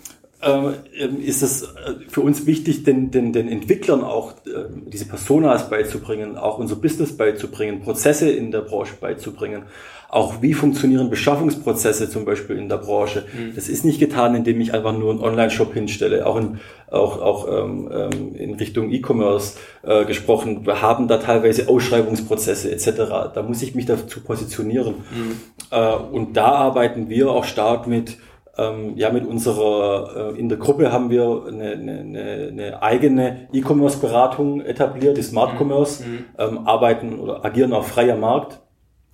ähm, ist es äh, für uns wichtig, den, den, den Entwicklern auch äh, diese Personas beizubringen, auch unser Business beizubringen, Prozesse in der Branche beizubringen. Auch wie funktionieren Beschaffungsprozesse zum Beispiel in der Branche. Mhm. Das ist nicht getan, indem ich einfach nur einen Online-Shop hinstelle. Auch in, auch, auch ähm, ähm in Richtung E-Commerce äh, gesprochen. Wir haben da teilweise Ausschreibungsprozesse etc. Da muss ich mich dazu positionieren. Mhm. Äh, und da arbeiten wir auch stark mit ähm, ja, mit unserer, äh, in der Gruppe haben wir eine, eine, eine eigene E-Commerce-Beratung etabliert, die Smart mhm. Commerce, mhm. ähm, arbeiten oder agieren auf freier Markt.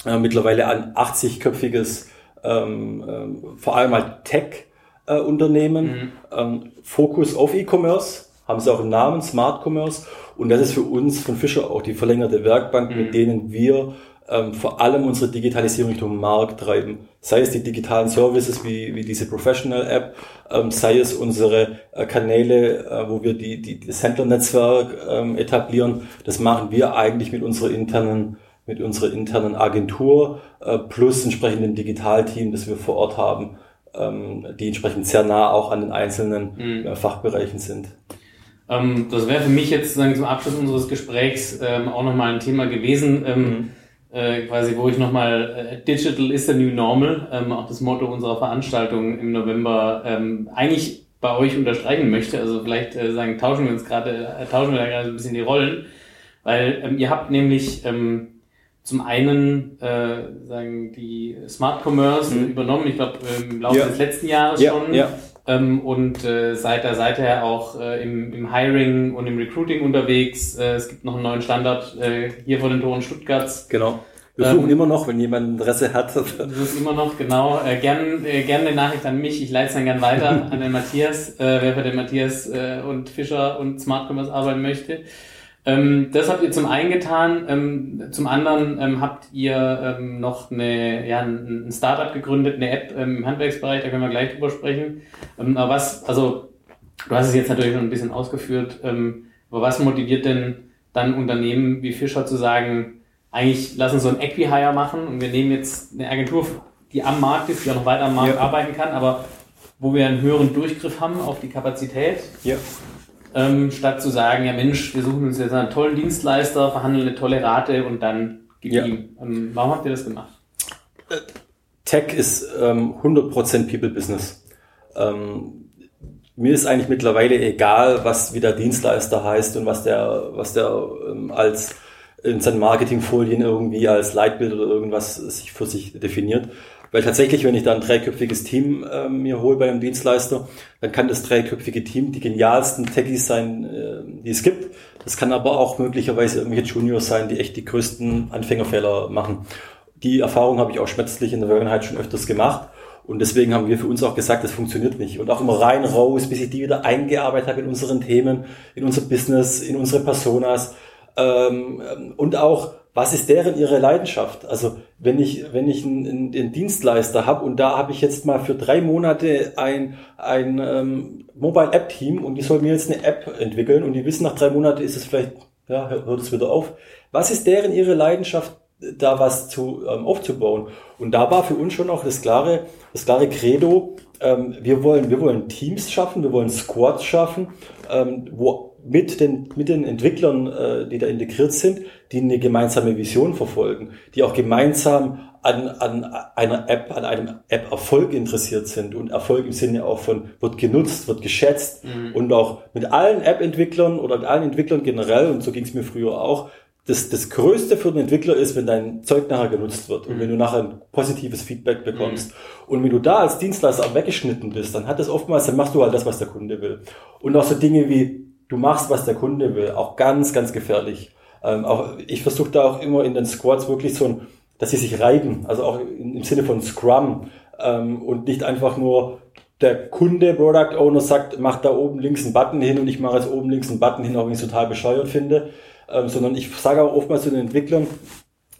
Äh, mittlerweile ein 80-köpfiges, ähm, ähm, vor allem halt Tech-Unternehmen, mhm. ähm, Fokus auf E-Commerce, haben sie auch im Namen, Smart Commerce. Und das ist für uns von Fischer auch die verlängerte Werkbank, mhm. mit denen wir ähm, vor allem unsere Digitalisierung Richtung Markt treiben. Sei es die digitalen Services wie, wie diese Professional App, ähm, sei es unsere äh, Kanäle, äh, wo wir die, die, das Händlernetzwerk ähm, etablieren. Das machen wir eigentlich mit unserer internen mit unserer internen Agentur äh, plus entsprechendem Digitalteam, das wir vor Ort haben, ähm, die entsprechend sehr nah auch an den einzelnen mhm. äh, Fachbereichen sind. Ähm, das wäre für mich jetzt sagen, zum Abschluss unseres Gesprächs ähm, auch nochmal ein Thema gewesen. Ähm, mhm äh, quasi, wo ich nochmal äh, Digital is the new normal, ähm, auch das Motto unserer Veranstaltung im November, ähm, eigentlich bei euch unterstreichen möchte. Also vielleicht äh, sagen, tauschen wir uns gerade, äh, tauschen wir da gerade ein bisschen die Rollen, weil ähm, ihr habt nämlich ähm, zum einen äh, sagen die Smart Commerce mhm. übernommen, ich glaube im Laufe ja. des letzten Jahres ja, schon. Ja. Ähm, und äh, seid da seither auch äh, im, im Hiring und im Recruiting unterwegs. Äh, es gibt noch einen neuen Standard äh, hier vor den Toren Stuttgarts. Genau. Wir suchen ähm, immer noch, wenn jemand Interesse hat. Du suchst immer noch, genau. Äh, gern, äh, gern eine Nachricht an mich. Ich leite es dann gern weiter <laughs> an den Matthias, äh, wer für den Matthias äh, und Fischer und Smart Commerce arbeiten möchte. Ähm, das habt ihr zum einen getan. Ähm, zum anderen ähm, habt ihr ähm, noch eine, ja, ein Startup gegründet, eine App ähm, im Handwerksbereich, da können wir gleich drüber sprechen. Ähm, aber was, also du hast es jetzt natürlich schon ein bisschen ausgeführt, aber was motiviert denn dann Unternehmen wie Fischer zu sagen, eigentlich lass uns so ein Equihire machen und wir nehmen jetzt eine Agentur, die am Markt ist, die auch noch weiter am Markt ja. arbeiten kann, aber wo wir einen höheren Durchgriff haben auf die Kapazität. Ja. Ähm, statt zu sagen, ja Mensch, wir suchen uns jetzt einen tollen Dienstleister, verhandeln eine tolle Rate und dann gib ja. ihm. Ähm, warum habt ihr das gemacht? Tech ist ähm, 100% People Business. Ähm, mir ist eigentlich mittlerweile egal, was wie der Dienstleister heißt und was der, was der ähm, als in seinen Marketingfolien irgendwie als Leitbild oder irgendwas sich für sich definiert. Weil tatsächlich, wenn ich da ein dreiköpfiges Team äh, mir hole bei einem Dienstleister, dann kann das dreiköpfige Team die genialsten Techies sein, äh, die es gibt. Das kann aber auch möglicherweise irgendwelche Juniors sein, die echt die größten Anfängerfehler machen. Die Erfahrung habe ich auch schmerzlich in der Vergangenheit schon öfters gemacht. Und deswegen haben wir für uns auch gesagt, das funktioniert nicht. Und auch immer rein, raus, bis ich die wieder eingearbeitet habe in unseren Themen, in unser Business, in unsere Personas. Ähm, und auch was ist deren ihre Leidenschaft? Also wenn ich, wenn ich einen, einen Dienstleister habe und da habe ich jetzt mal für drei Monate ein, ein ähm, Mobile-App-Team und die sollen mir jetzt eine App entwickeln und die wissen, nach drei Monaten ist es vielleicht, ja, hört es wieder auf. Was ist deren ihre Leidenschaft, da was zu, ähm, aufzubauen? Und da war für uns schon auch das klare, das klare Credo, ähm, wir wollen, wir wollen Teams schaffen, wir wollen Squads schaffen, ähm, wo mit den, mit den Entwicklern, äh, die da integriert sind, die eine gemeinsame Vision verfolgen, die auch gemeinsam an, an einer App, an einem App-Erfolg interessiert sind und Erfolg im Sinne auch von wird genutzt, wird geschätzt mhm. und auch mit allen App-Entwicklern oder mit allen Entwicklern generell, und so ging es mir früher auch, das, das Größte für den Entwickler ist, wenn dein Zeug nachher genutzt wird und mhm. wenn du nachher ein positives Feedback bekommst. Mhm. Und wenn du da als Dienstleister auch weggeschnitten bist, dann hat das oftmals, dann machst du halt das, was der Kunde will. Und auch so Dinge wie du machst, was der Kunde will. Auch ganz, ganz gefährlich. Ähm, auch, ich versuche da auch immer in den Squads wirklich so ein, dass sie sich reiben, also auch im Sinne von Scrum ähm, und nicht einfach nur der Kunde, Product Owner sagt, mach da oben links einen Button hin und ich mache jetzt oben links einen Button hin, auch wenn ich es total bescheuert finde, ähm, sondern ich sage auch oftmals zu den Entwicklern,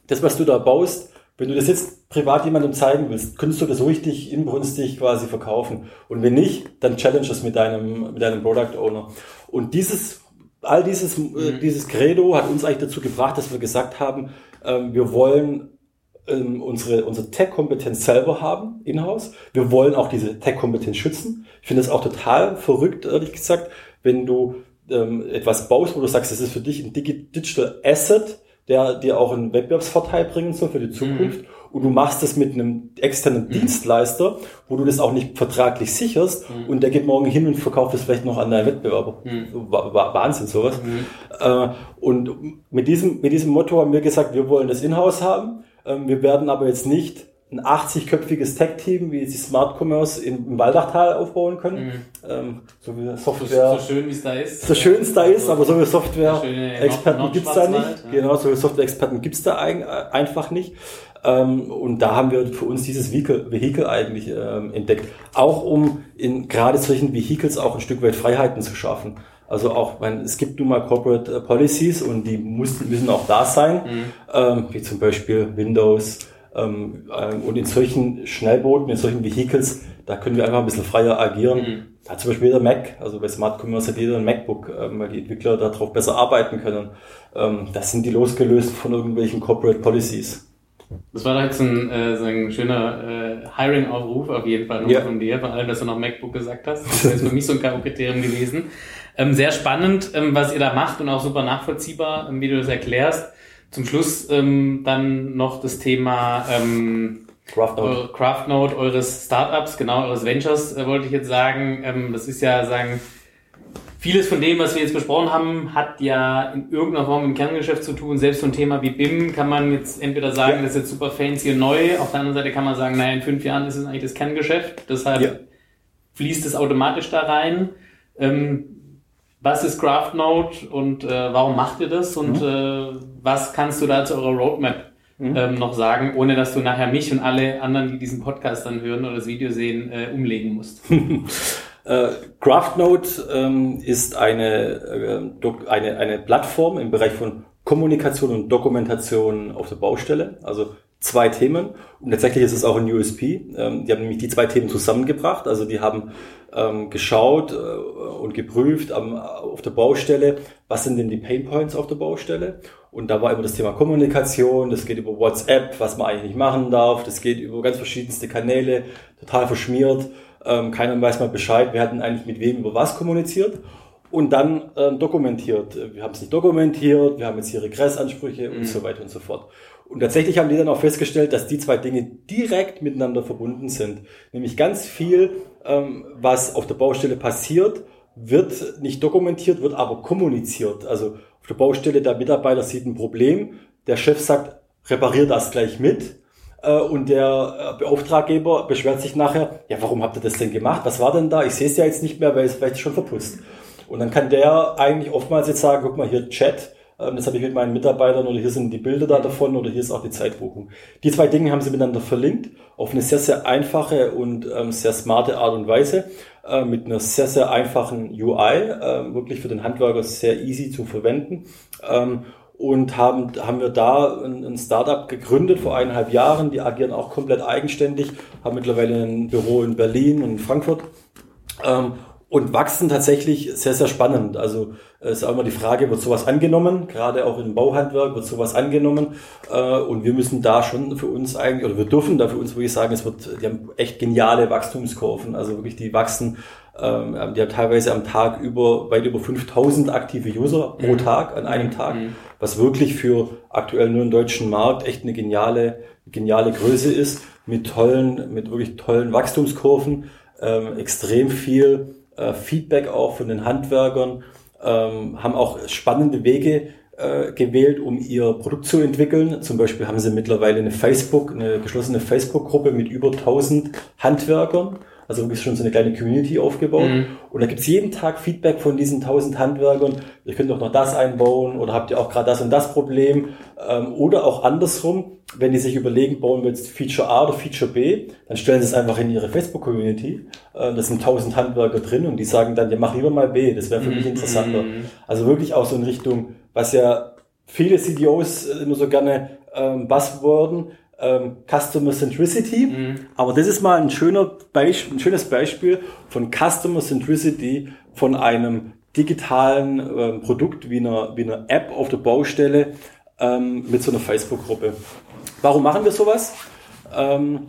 das, was du da baust, wenn du das jetzt privat jemandem zeigen willst, könntest du das richtig inbrünstig quasi verkaufen. Und wenn nicht, dann challenge es mit deinem, mit deinem Product Owner. Und dieses, all dieses, äh, mhm. dieses Credo hat uns eigentlich dazu gebracht, dass wir gesagt haben, ähm, wir wollen ähm, unsere, unsere Tech-Kompetenz selber haben, in-house. Wir wollen auch diese Tech-Kompetenz schützen. Ich finde das auch total verrückt, ehrlich gesagt, wenn du ähm, etwas baust, wo du sagst, das ist für dich ein Digital Asset, der dir auch einen Wettbewerbsvorteil bringen soll für die Zukunft. Mhm. Und du machst das mit einem externen mhm. Dienstleister, wo du das auch nicht vertraglich sicherst mhm. und der geht morgen hin und verkauft das vielleicht noch an deinen Wettbewerber. Mhm. Wahnsinn, sowas. Mhm. Äh, und mit diesem, mit diesem Motto haben wir gesagt, wir wollen das Inhouse haben. Ähm, wir werden aber jetzt nicht ein 80-köpfiges Tech-Team, wie sie Smart Commerce im Waldachtal aufbauen können. Mhm. Ähm, so wie Software. So, so schön wie es da ist. So schön es da ist, aber so wie Software-Experten gibt's da nicht. Ja. Genau, so wie Software-Experten gibt's da einfach nicht. Ähm, und da haben wir für uns dieses Vehikel, eigentlich ähm, entdeckt. Auch um in gerade solchen Vehicles auch ein Stück weit Freiheiten zu schaffen. Also auch, wenn es gibt nun mal Corporate Policies und die müssen, müssen auch da sein, mhm. ähm, wie zum Beispiel Windows, ähm, ähm, und in solchen Schnellbooten, in solchen Vehicles, da können wir einfach ein bisschen freier agieren. Mhm. Da hat zum Beispiel jeder Mac, also bei Smart Commerce hat jeder ein MacBook, ähm, weil die Entwickler darauf besser arbeiten können. Ähm, das sind die losgelöst von irgendwelchen Corporate Policies. Das war jetzt ein, äh, so ein schöner äh, Hiring-Aufruf auf jeden Fall ja. von dir, vor allem, dass du noch MacBook gesagt hast. Das <laughs> ist für mich so ein K.O.-Kriterium gewesen. Ähm, sehr spannend, ähm, was ihr da macht und auch super nachvollziehbar, ähm, wie du das erklärst. Zum Schluss ähm, dann noch das Thema ähm, Craftnote. Craftnote eures Startups, genau, eures Ventures, äh, wollte ich jetzt sagen. Ähm, das ist ja, sagen, vieles von dem, was wir jetzt besprochen haben, hat ja in irgendeiner Form im Kerngeschäft zu tun. Selbst so ein Thema wie BIM kann man jetzt entweder sagen, ja. das ist jetzt super fancy und neu. Auf der anderen Seite kann man sagen, naja, in fünf Jahren ist es eigentlich das Kerngeschäft. Deshalb ja. fließt es automatisch da rein. Ähm, was ist GraphNode und äh, warum macht ihr das und mhm. äh, was kannst du da zu eurer Roadmap mhm. ähm, noch sagen, ohne dass du nachher mich und alle anderen, die diesen Podcast dann hören oder das Video sehen, äh, umlegen musst? <laughs> Äh, GraphNode ähm, ist eine, äh, eine, eine Plattform im Bereich von Kommunikation und Dokumentation auf der Baustelle. Also zwei Themen. Und tatsächlich ist es auch ein USP. Ähm, die haben nämlich die zwei Themen zusammengebracht. Also die haben ähm, geschaut äh, und geprüft am, auf der Baustelle, was sind denn die Pain Points auf der Baustelle. Und da war immer das Thema Kommunikation, das geht über WhatsApp, was man eigentlich nicht machen darf, das geht über ganz verschiedenste Kanäle, total verschmiert. Ähm, keiner weiß mal Bescheid, wir hatten eigentlich mit wem über was kommuniziert und dann ähm, dokumentiert. Wir haben es nicht dokumentiert, wir haben jetzt hier Regressansprüche mhm. und so weiter und so fort. Und tatsächlich haben die dann auch festgestellt, dass die zwei Dinge direkt miteinander verbunden sind. Nämlich ganz viel, ähm, was auf der Baustelle passiert, wird nicht dokumentiert, wird aber kommuniziert. Also auf der Baustelle der Mitarbeiter sieht ein Problem, der Chef sagt, reparier das gleich mit. Äh, und der äh, Beauftraggeber beschwert sich nachher, ja, warum habt ihr das denn gemacht? Was war denn da? Ich sehe es ja jetzt nicht mehr, weil es vielleicht schon verputzt. Und dann kann der eigentlich oftmals jetzt sagen, guck mal hier Chat, das habe ich mit meinen Mitarbeitern oder hier sind die Bilder da davon oder hier ist auch die Zeitbuchung. Die zwei Dinge haben sie miteinander verlinkt auf eine sehr, sehr einfache und ähm, sehr smarte Art und Weise äh, mit einer sehr, sehr einfachen UI, äh, wirklich für den Handwerker sehr easy zu verwenden. Ähm, und haben, haben wir da ein, ein Startup gegründet vor eineinhalb Jahren. Die agieren auch komplett eigenständig, haben mittlerweile ein Büro in Berlin und in Frankfurt. Ähm, und wachsen tatsächlich sehr, sehr spannend. Also es ist auch immer die Frage, wird sowas angenommen? Gerade auch im Bauhandwerk wird sowas angenommen. Äh, und wir müssen da schon für uns eigentlich, oder wir dürfen da für uns wirklich sagen, es wird, die haben echt geniale Wachstumskurven. Also wirklich, die wachsen, ähm, die haben teilweise am Tag über, weit über 5000 aktive User pro mhm. Tag, an einem Tag, mhm. was wirklich für aktuell nur im deutschen Markt echt eine geniale, geniale Größe ist, mit tollen, mit wirklich tollen Wachstumskurven, ähm, extrem viel äh, Feedback auch von den Handwerkern, ähm, haben auch spannende Wege äh, gewählt, um ihr Produkt zu entwickeln. Zum Beispiel haben sie mittlerweile eine Facebook, eine geschlossene Facebook-Gruppe mit über 1000 Handwerkern also wirklich schon so eine kleine Community aufgebaut. Mhm. Und da gibt's jeden Tag Feedback von diesen tausend Handwerkern. Ihr könnt doch noch das einbauen oder habt ihr auch gerade das und das Problem. Ähm, oder auch andersrum, wenn die sich überlegen, bauen wir jetzt Feature A oder Feature B, dann stellen sie es einfach in ihre Facebook-Community. Äh, das sind tausend Handwerker drin und die sagen dann, ja mach lieber mal B, das wäre für mhm. mich interessanter. Also wirklich auch so in Richtung, was ja viele CDOs immer so gerne ähm, Buzzworden, ähm, Customer Centricity. Mhm. Aber das ist mal ein, schöner Beisp ein schönes Beispiel von Customer Centricity von einem digitalen ähm, Produkt wie einer, wie einer App auf der Baustelle ähm, mit so einer Facebook-Gruppe. Warum machen wir sowas? Ähm,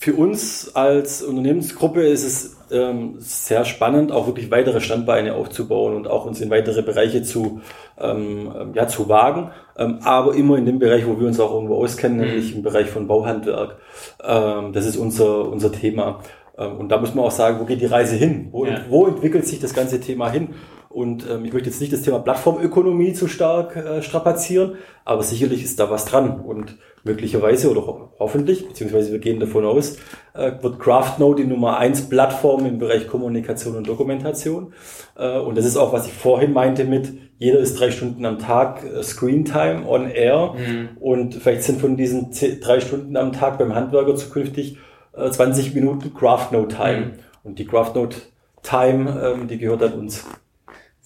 für uns als Unternehmensgruppe ist es ähm, sehr spannend, auch wirklich weitere Standbeine aufzubauen und auch uns in weitere Bereiche zu, ähm, ja, zu wagen, ähm, aber immer in dem Bereich, wo wir uns auch irgendwo auskennen, mhm. nämlich im Bereich von Bauhandwerk. Ähm, das ist unser, unser Thema. Ähm, und da muss man auch sagen, wo geht die Reise hin? Wo, ja. wo entwickelt sich das ganze Thema hin? Und ähm, ich möchte jetzt nicht das Thema Plattformökonomie zu stark äh, strapazieren, aber sicherlich ist da was dran. Und möglicherweise oder ho hoffentlich, beziehungsweise wir gehen davon aus, äh, wird CraftNode die Nummer eins Plattform im Bereich Kommunikation und Dokumentation. Äh, und das ist auch, was ich vorhin meinte mit, jeder ist drei Stunden am Tag äh, Screentime on Air. Mhm. Und vielleicht sind von diesen drei Stunden am Tag beim Handwerker zukünftig äh, 20 Minuten CraftNode Time. Mhm. Und die CraftNode Time, ähm, die gehört an uns.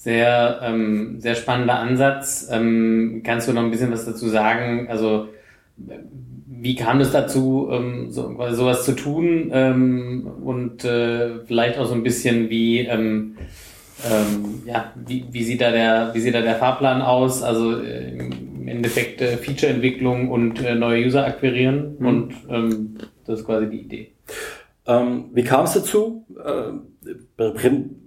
Sehr, ähm, sehr spannender Ansatz. Ähm, kannst du noch ein bisschen was dazu sagen? Also, wie kam es dazu, ähm, so, sowas zu tun? Ähm, und äh, vielleicht auch so ein bisschen, wie, ähm, ähm, ja, wie, wie, sieht da der, wie sieht da der Fahrplan aus? Also äh, im Endeffekt äh, Feature-Entwicklung und äh, neue User akquirieren. Mhm. Und ähm, das ist quasi die Idee. Ähm, wie kam es dazu? Äh,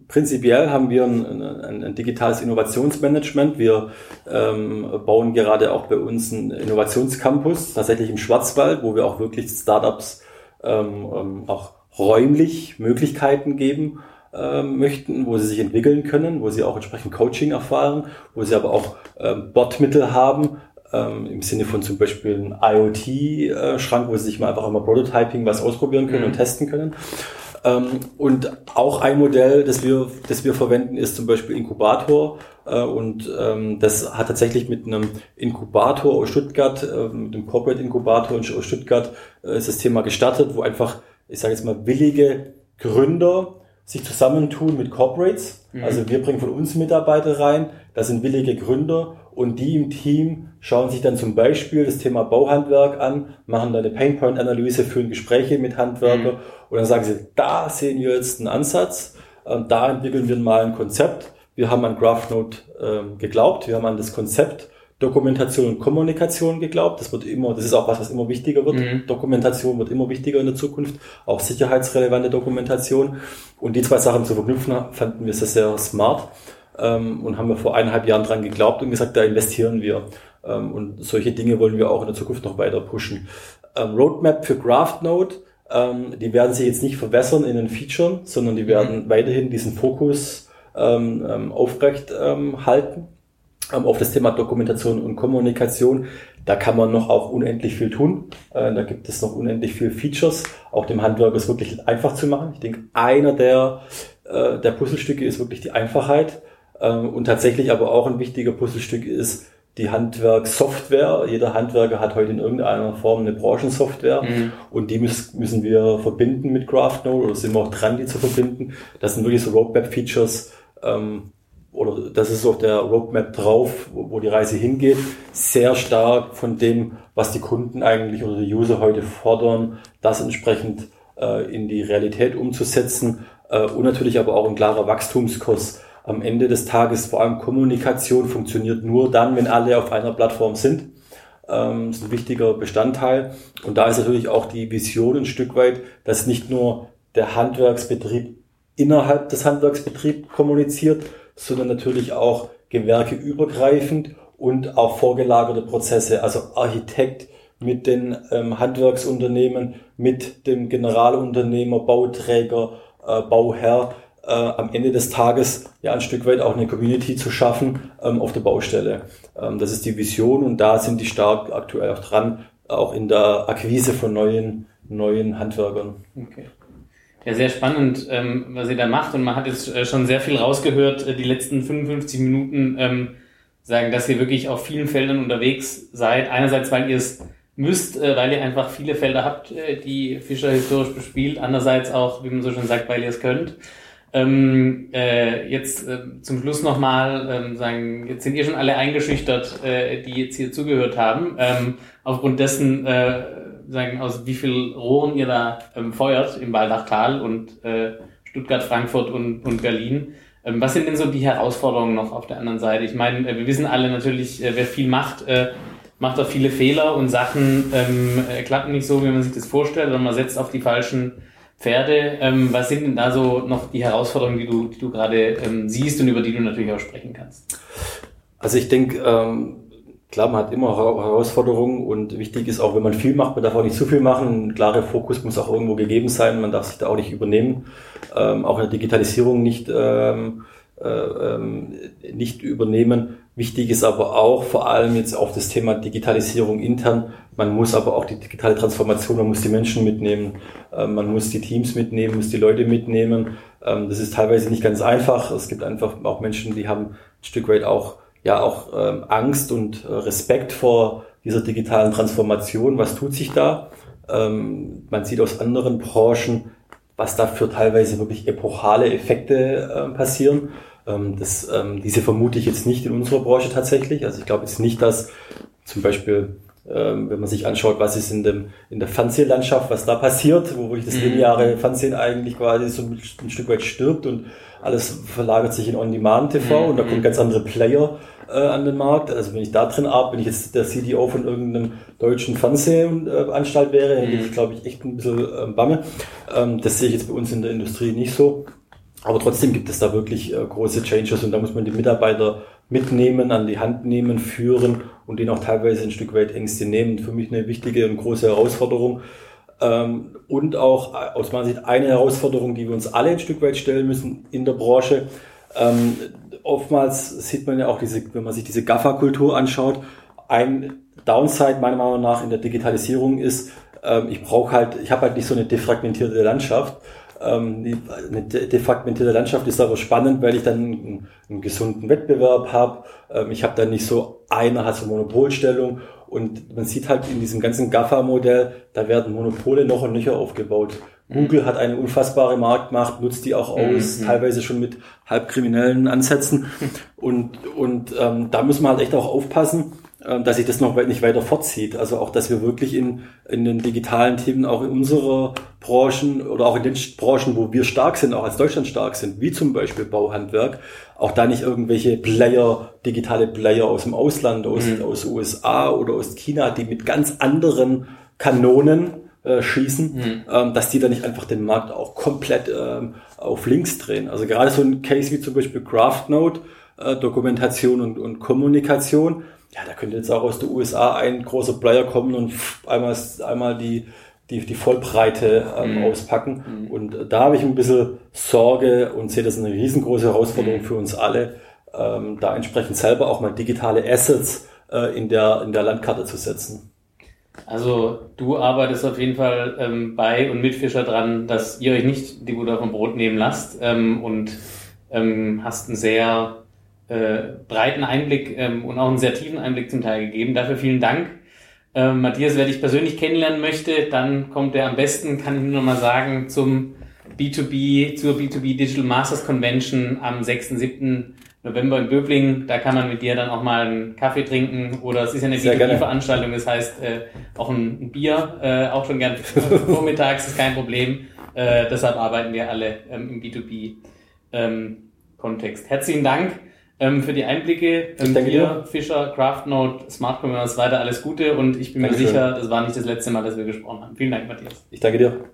prinzipiell haben wir ein, ein, ein digitales Innovationsmanagement. Wir ähm, bauen gerade auch bei uns einen Innovationscampus, tatsächlich im Schwarzwald, wo wir auch wirklich Startups ähm, ähm, auch räumlich Möglichkeiten geben ähm, möchten, wo sie sich entwickeln können, wo sie auch entsprechend Coaching erfahren, wo sie aber auch ähm, Botmittel haben, ähm, im Sinne von zum Beispiel einem IoT-Schrank, wo sie sich mal einfach immer Prototyping was ausprobieren können mhm. und testen können. Ähm, und auch ein Modell, das wir, das wir verwenden, ist zum Beispiel Inkubator. Äh, und ähm, das hat tatsächlich mit einem Inkubator aus Stuttgart, äh, mit dem Corporate Inkubator aus Stuttgart, äh, ist das Thema gestartet, wo einfach, ich sage jetzt mal, willige Gründer sich zusammentun mit Corporates. Mhm. Also wir bringen von uns Mitarbeiter rein, das sind willige Gründer und die im Team schauen sich dann zum Beispiel das Thema Bauhandwerk an, machen da eine Painpoint-Analyse, führen Gespräche mit Handwerker mhm. und dann sagen sie, da sehen wir jetzt einen Ansatz, ähm, da entwickeln wir mal ein Konzept. Wir haben an GraphNote ähm, geglaubt, wir haben an das Konzept Dokumentation und Kommunikation geglaubt. Das wird immer, das ist auch was, was immer wichtiger wird. Mhm. Dokumentation wird immer wichtiger in der Zukunft, auch sicherheitsrelevante Dokumentation. Und die zwei Sachen zu verknüpfen, fanden wir sehr, sehr smart ähm, und haben wir vor eineinhalb Jahren dran geglaubt und gesagt, da investieren wir. Ähm, und solche Dinge wollen wir auch in der Zukunft noch weiter pushen. Ähm, Roadmap für GraphNode, ähm, die werden sich jetzt nicht verbessern in den Features, sondern die werden mhm. weiterhin diesen Fokus ähm, ähm, aufrecht halten auf das Thema Dokumentation und Kommunikation. Da kann man noch auch unendlich viel tun. Äh, da gibt es noch unendlich viel Features, auch dem Handwerker es wirklich einfach zu machen. Ich denke, einer der, äh, der Puzzlestücke ist wirklich die Einfachheit. Ähm, und tatsächlich aber auch ein wichtiger Puzzlestück ist die Handwerkssoftware. Jeder Handwerker hat heute in irgendeiner Form eine Branchensoftware mhm. und die müssen wir verbinden mit GraphNode oder sind wir auch dran, die zu verbinden. Das sind wirklich so Roadmap-Features, ähm, oder das ist auf der Roadmap drauf, wo, die Reise hingeht, sehr stark von dem, was die Kunden eigentlich oder die User heute fordern, das entsprechend äh, in die Realität umzusetzen äh, und natürlich aber auch ein klarer Wachstumskurs. Am Ende des Tages vor allem Kommunikation funktioniert nur dann, wenn alle auf einer Plattform sind. Ähm, ist ein wichtiger Bestandteil. Und da ist natürlich auch die Vision ein Stück weit, dass nicht nur der Handwerksbetrieb innerhalb des Handwerksbetriebs kommuniziert, sondern natürlich auch gewerkeübergreifend und auch vorgelagerte Prozesse, also Architekt mit den ähm, Handwerksunternehmen, mit dem Generalunternehmer, Bauträger, äh, Bauherr, äh, am Ende des Tages ja ein Stück weit auch eine Community zu schaffen ähm, auf der Baustelle. Ähm, das ist die Vision und da sind die stark aktuell auch dran, auch in der Akquise von neuen, neuen Handwerkern. Okay. Ja, sehr spannend, ähm, was ihr da macht. Und man hat jetzt äh, schon sehr viel rausgehört, äh, die letzten 55 Minuten ähm, sagen, dass ihr wirklich auf vielen Feldern unterwegs seid. Einerseits, weil ihr es müsst, äh, weil ihr einfach viele Felder habt, äh, die Fischer historisch bespielt. Andererseits auch, wie man so schön sagt, weil ihr es könnt. Ähm, äh, jetzt äh, zum Schluss nochmal ähm, sagen, jetzt sind ihr schon alle eingeschüchtert, die jetzt hier zugehört haben. Ähm, aufgrund dessen sagen, aus wie viel Rohren ihr da ähm, feuert im Waldachtal und äh, Stuttgart, Frankfurt und, und Berlin. Ähm, was sind denn so die Herausforderungen noch auf der anderen Seite? Ich meine, äh, wir wissen alle natürlich, äh, wer viel macht, äh, macht auch viele Fehler und Sachen ähm, äh, klappen nicht so, wie man sich das vorstellt, oder man setzt auf die falschen Pferde. Ähm, was sind denn da so noch die Herausforderungen, die du, du gerade ähm, siehst und über die du natürlich auch sprechen kannst? Also ich denke, ähm, Klar, man hat immer Herausforderungen und wichtig ist auch, wenn man viel macht, man darf auch nicht zu viel machen. Ein klarer Fokus muss auch irgendwo gegeben sein. Man darf sich da auch nicht übernehmen. Ähm, auch in der Digitalisierung nicht, ähm, äh, nicht übernehmen. Wichtig ist aber auch vor allem jetzt auf das Thema Digitalisierung intern. Man muss aber auch die digitale Transformation, man muss die Menschen mitnehmen, äh, man muss die Teams mitnehmen, muss die Leute mitnehmen. Ähm, das ist teilweise nicht ganz einfach. Es gibt einfach auch Menschen, die haben ein Stück weit auch ja auch ähm, Angst und äh, Respekt vor dieser digitalen Transformation. Was tut sich da? Ähm, man sieht aus anderen Branchen, was da für teilweise wirklich epochale Effekte äh, passieren. Ähm, das, ähm, diese vermute ich jetzt nicht in unserer Branche tatsächlich. Also ich glaube jetzt nicht, dass zum Beispiel ähm, wenn man sich anschaut, was ist in, dem, in der Fernsehlandschaft, was da passiert, wo wirklich das mhm. lineare Fernsehen eigentlich quasi so ein, ein Stück weit stirbt und alles verlagert sich in On-Demand-TV mhm. und da kommen ganz andere Player äh, an den Markt. Also wenn ich da drin arbeite, wenn ich jetzt der CDO von irgendeinem deutschen Fernsehanstalt wäre, hätte ich, glaube ich, echt ein bisschen äh, Bange. Ähm, das sehe ich jetzt bei uns in der Industrie nicht so. Aber trotzdem gibt es da wirklich äh, große Changes und da muss man die Mitarbeiter mitnehmen, an die Hand nehmen, führen und denen auch teilweise ein Stück weit Ängste nehmen. Für mich eine wichtige und große Herausforderung. Ähm, und auch äh, aus meiner Sicht eine Herausforderung, die wir uns alle ein Stück weit stellen müssen in der Branche. Ähm, oftmals sieht man ja auch diese, wenn man sich diese Gaffer-Kultur anschaut, ein Downside meiner Meinung nach in der Digitalisierung ist, ähm, ich brauche halt, ich habe halt nicht so eine defragmentierte Landschaft. Ähm, eine defragmentierte Landschaft ist aber spannend, weil ich dann einen, gesunden Wettbewerb habe. Ähm, ich habe dann nicht so, einer hat so Monopolstellung und man sieht halt in diesem ganzen GAFA-Modell, da werden Monopole noch und nöcher aufgebaut. Google hat eine unfassbare Marktmacht, nutzt die auch aus, mhm. teilweise schon mit halbkriminellen Ansätzen. Und, und ähm, da muss man halt echt auch aufpassen, ähm, dass sich das noch nicht weiter fortzieht. Also auch, dass wir wirklich in, in den digitalen Themen auch in unserer Branchen oder auch in den Branchen, wo wir stark sind, auch als Deutschland stark sind, wie zum Beispiel Bauhandwerk, auch da nicht irgendwelche Player, digitale Player aus dem Ausland, aus, mhm. aus USA oder aus China, die mit ganz anderen Kanonen äh, schießen, mhm. ähm, dass die da nicht einfach den Markt auch komplett ähm, auf links drehen. Also gerade so ein Case wie zum Beispiel CraftNote, äh, Dokumentation und, und Kommunikation, ja, da könnte jetzt auch aus den USA ein großer Player kommen und einmal, einmal die, die, die Vollbreite ähm, mhm. auspacken. Mhm. Und da habe ich ein bisschen Sorge und sehe das eine riesengroße Herausforderung mhm. für uns alle, ähm, da entsprechend selber auch mal digitale Assets äh, in, der, in der Landkarte zu setzen. Also du arbeitest auf jeden Fall ähm, bei und mit Fischer dran, dass ihr euch nicht die Butter vom Brot nehmen lasst ähm, und ähm, hast einen sehr äh, breiten Einblick ähm, und auch einen sehr tiefen Einblick zum Teil gegeben. Dafür vielen Dank. Ähm, Matthias, wer dich persönlich kennenlernen möchte, dann kommt er am besten, kann ich nur noch mal sagen, zum B2B, zur B2B Digital Masters Convention am 6. 7. November in Böblingen. Da kann man mit dir dann auch mal einen Kaffee trinken oder es ist ja eine B2B-Veranstaltung, das heißt äh, auch ein, Bier, äh, auch schon gern <laughs> vormittags, ist kein Problem. Äh, deshalb arbeiten wir alle ähm, im B2B-Kontext. Ähm, Herzlichen Dank ähm, für die Einblicke. Ähm, dir, Fischer, CraftNote, Smart Commerce, weiter alles Gute und ich bin Dankeschön. mir sicher, das war nicht das letzte Mal, dass wir gesprochen haben. Vielen Dank, Matthias. Ich danke dir.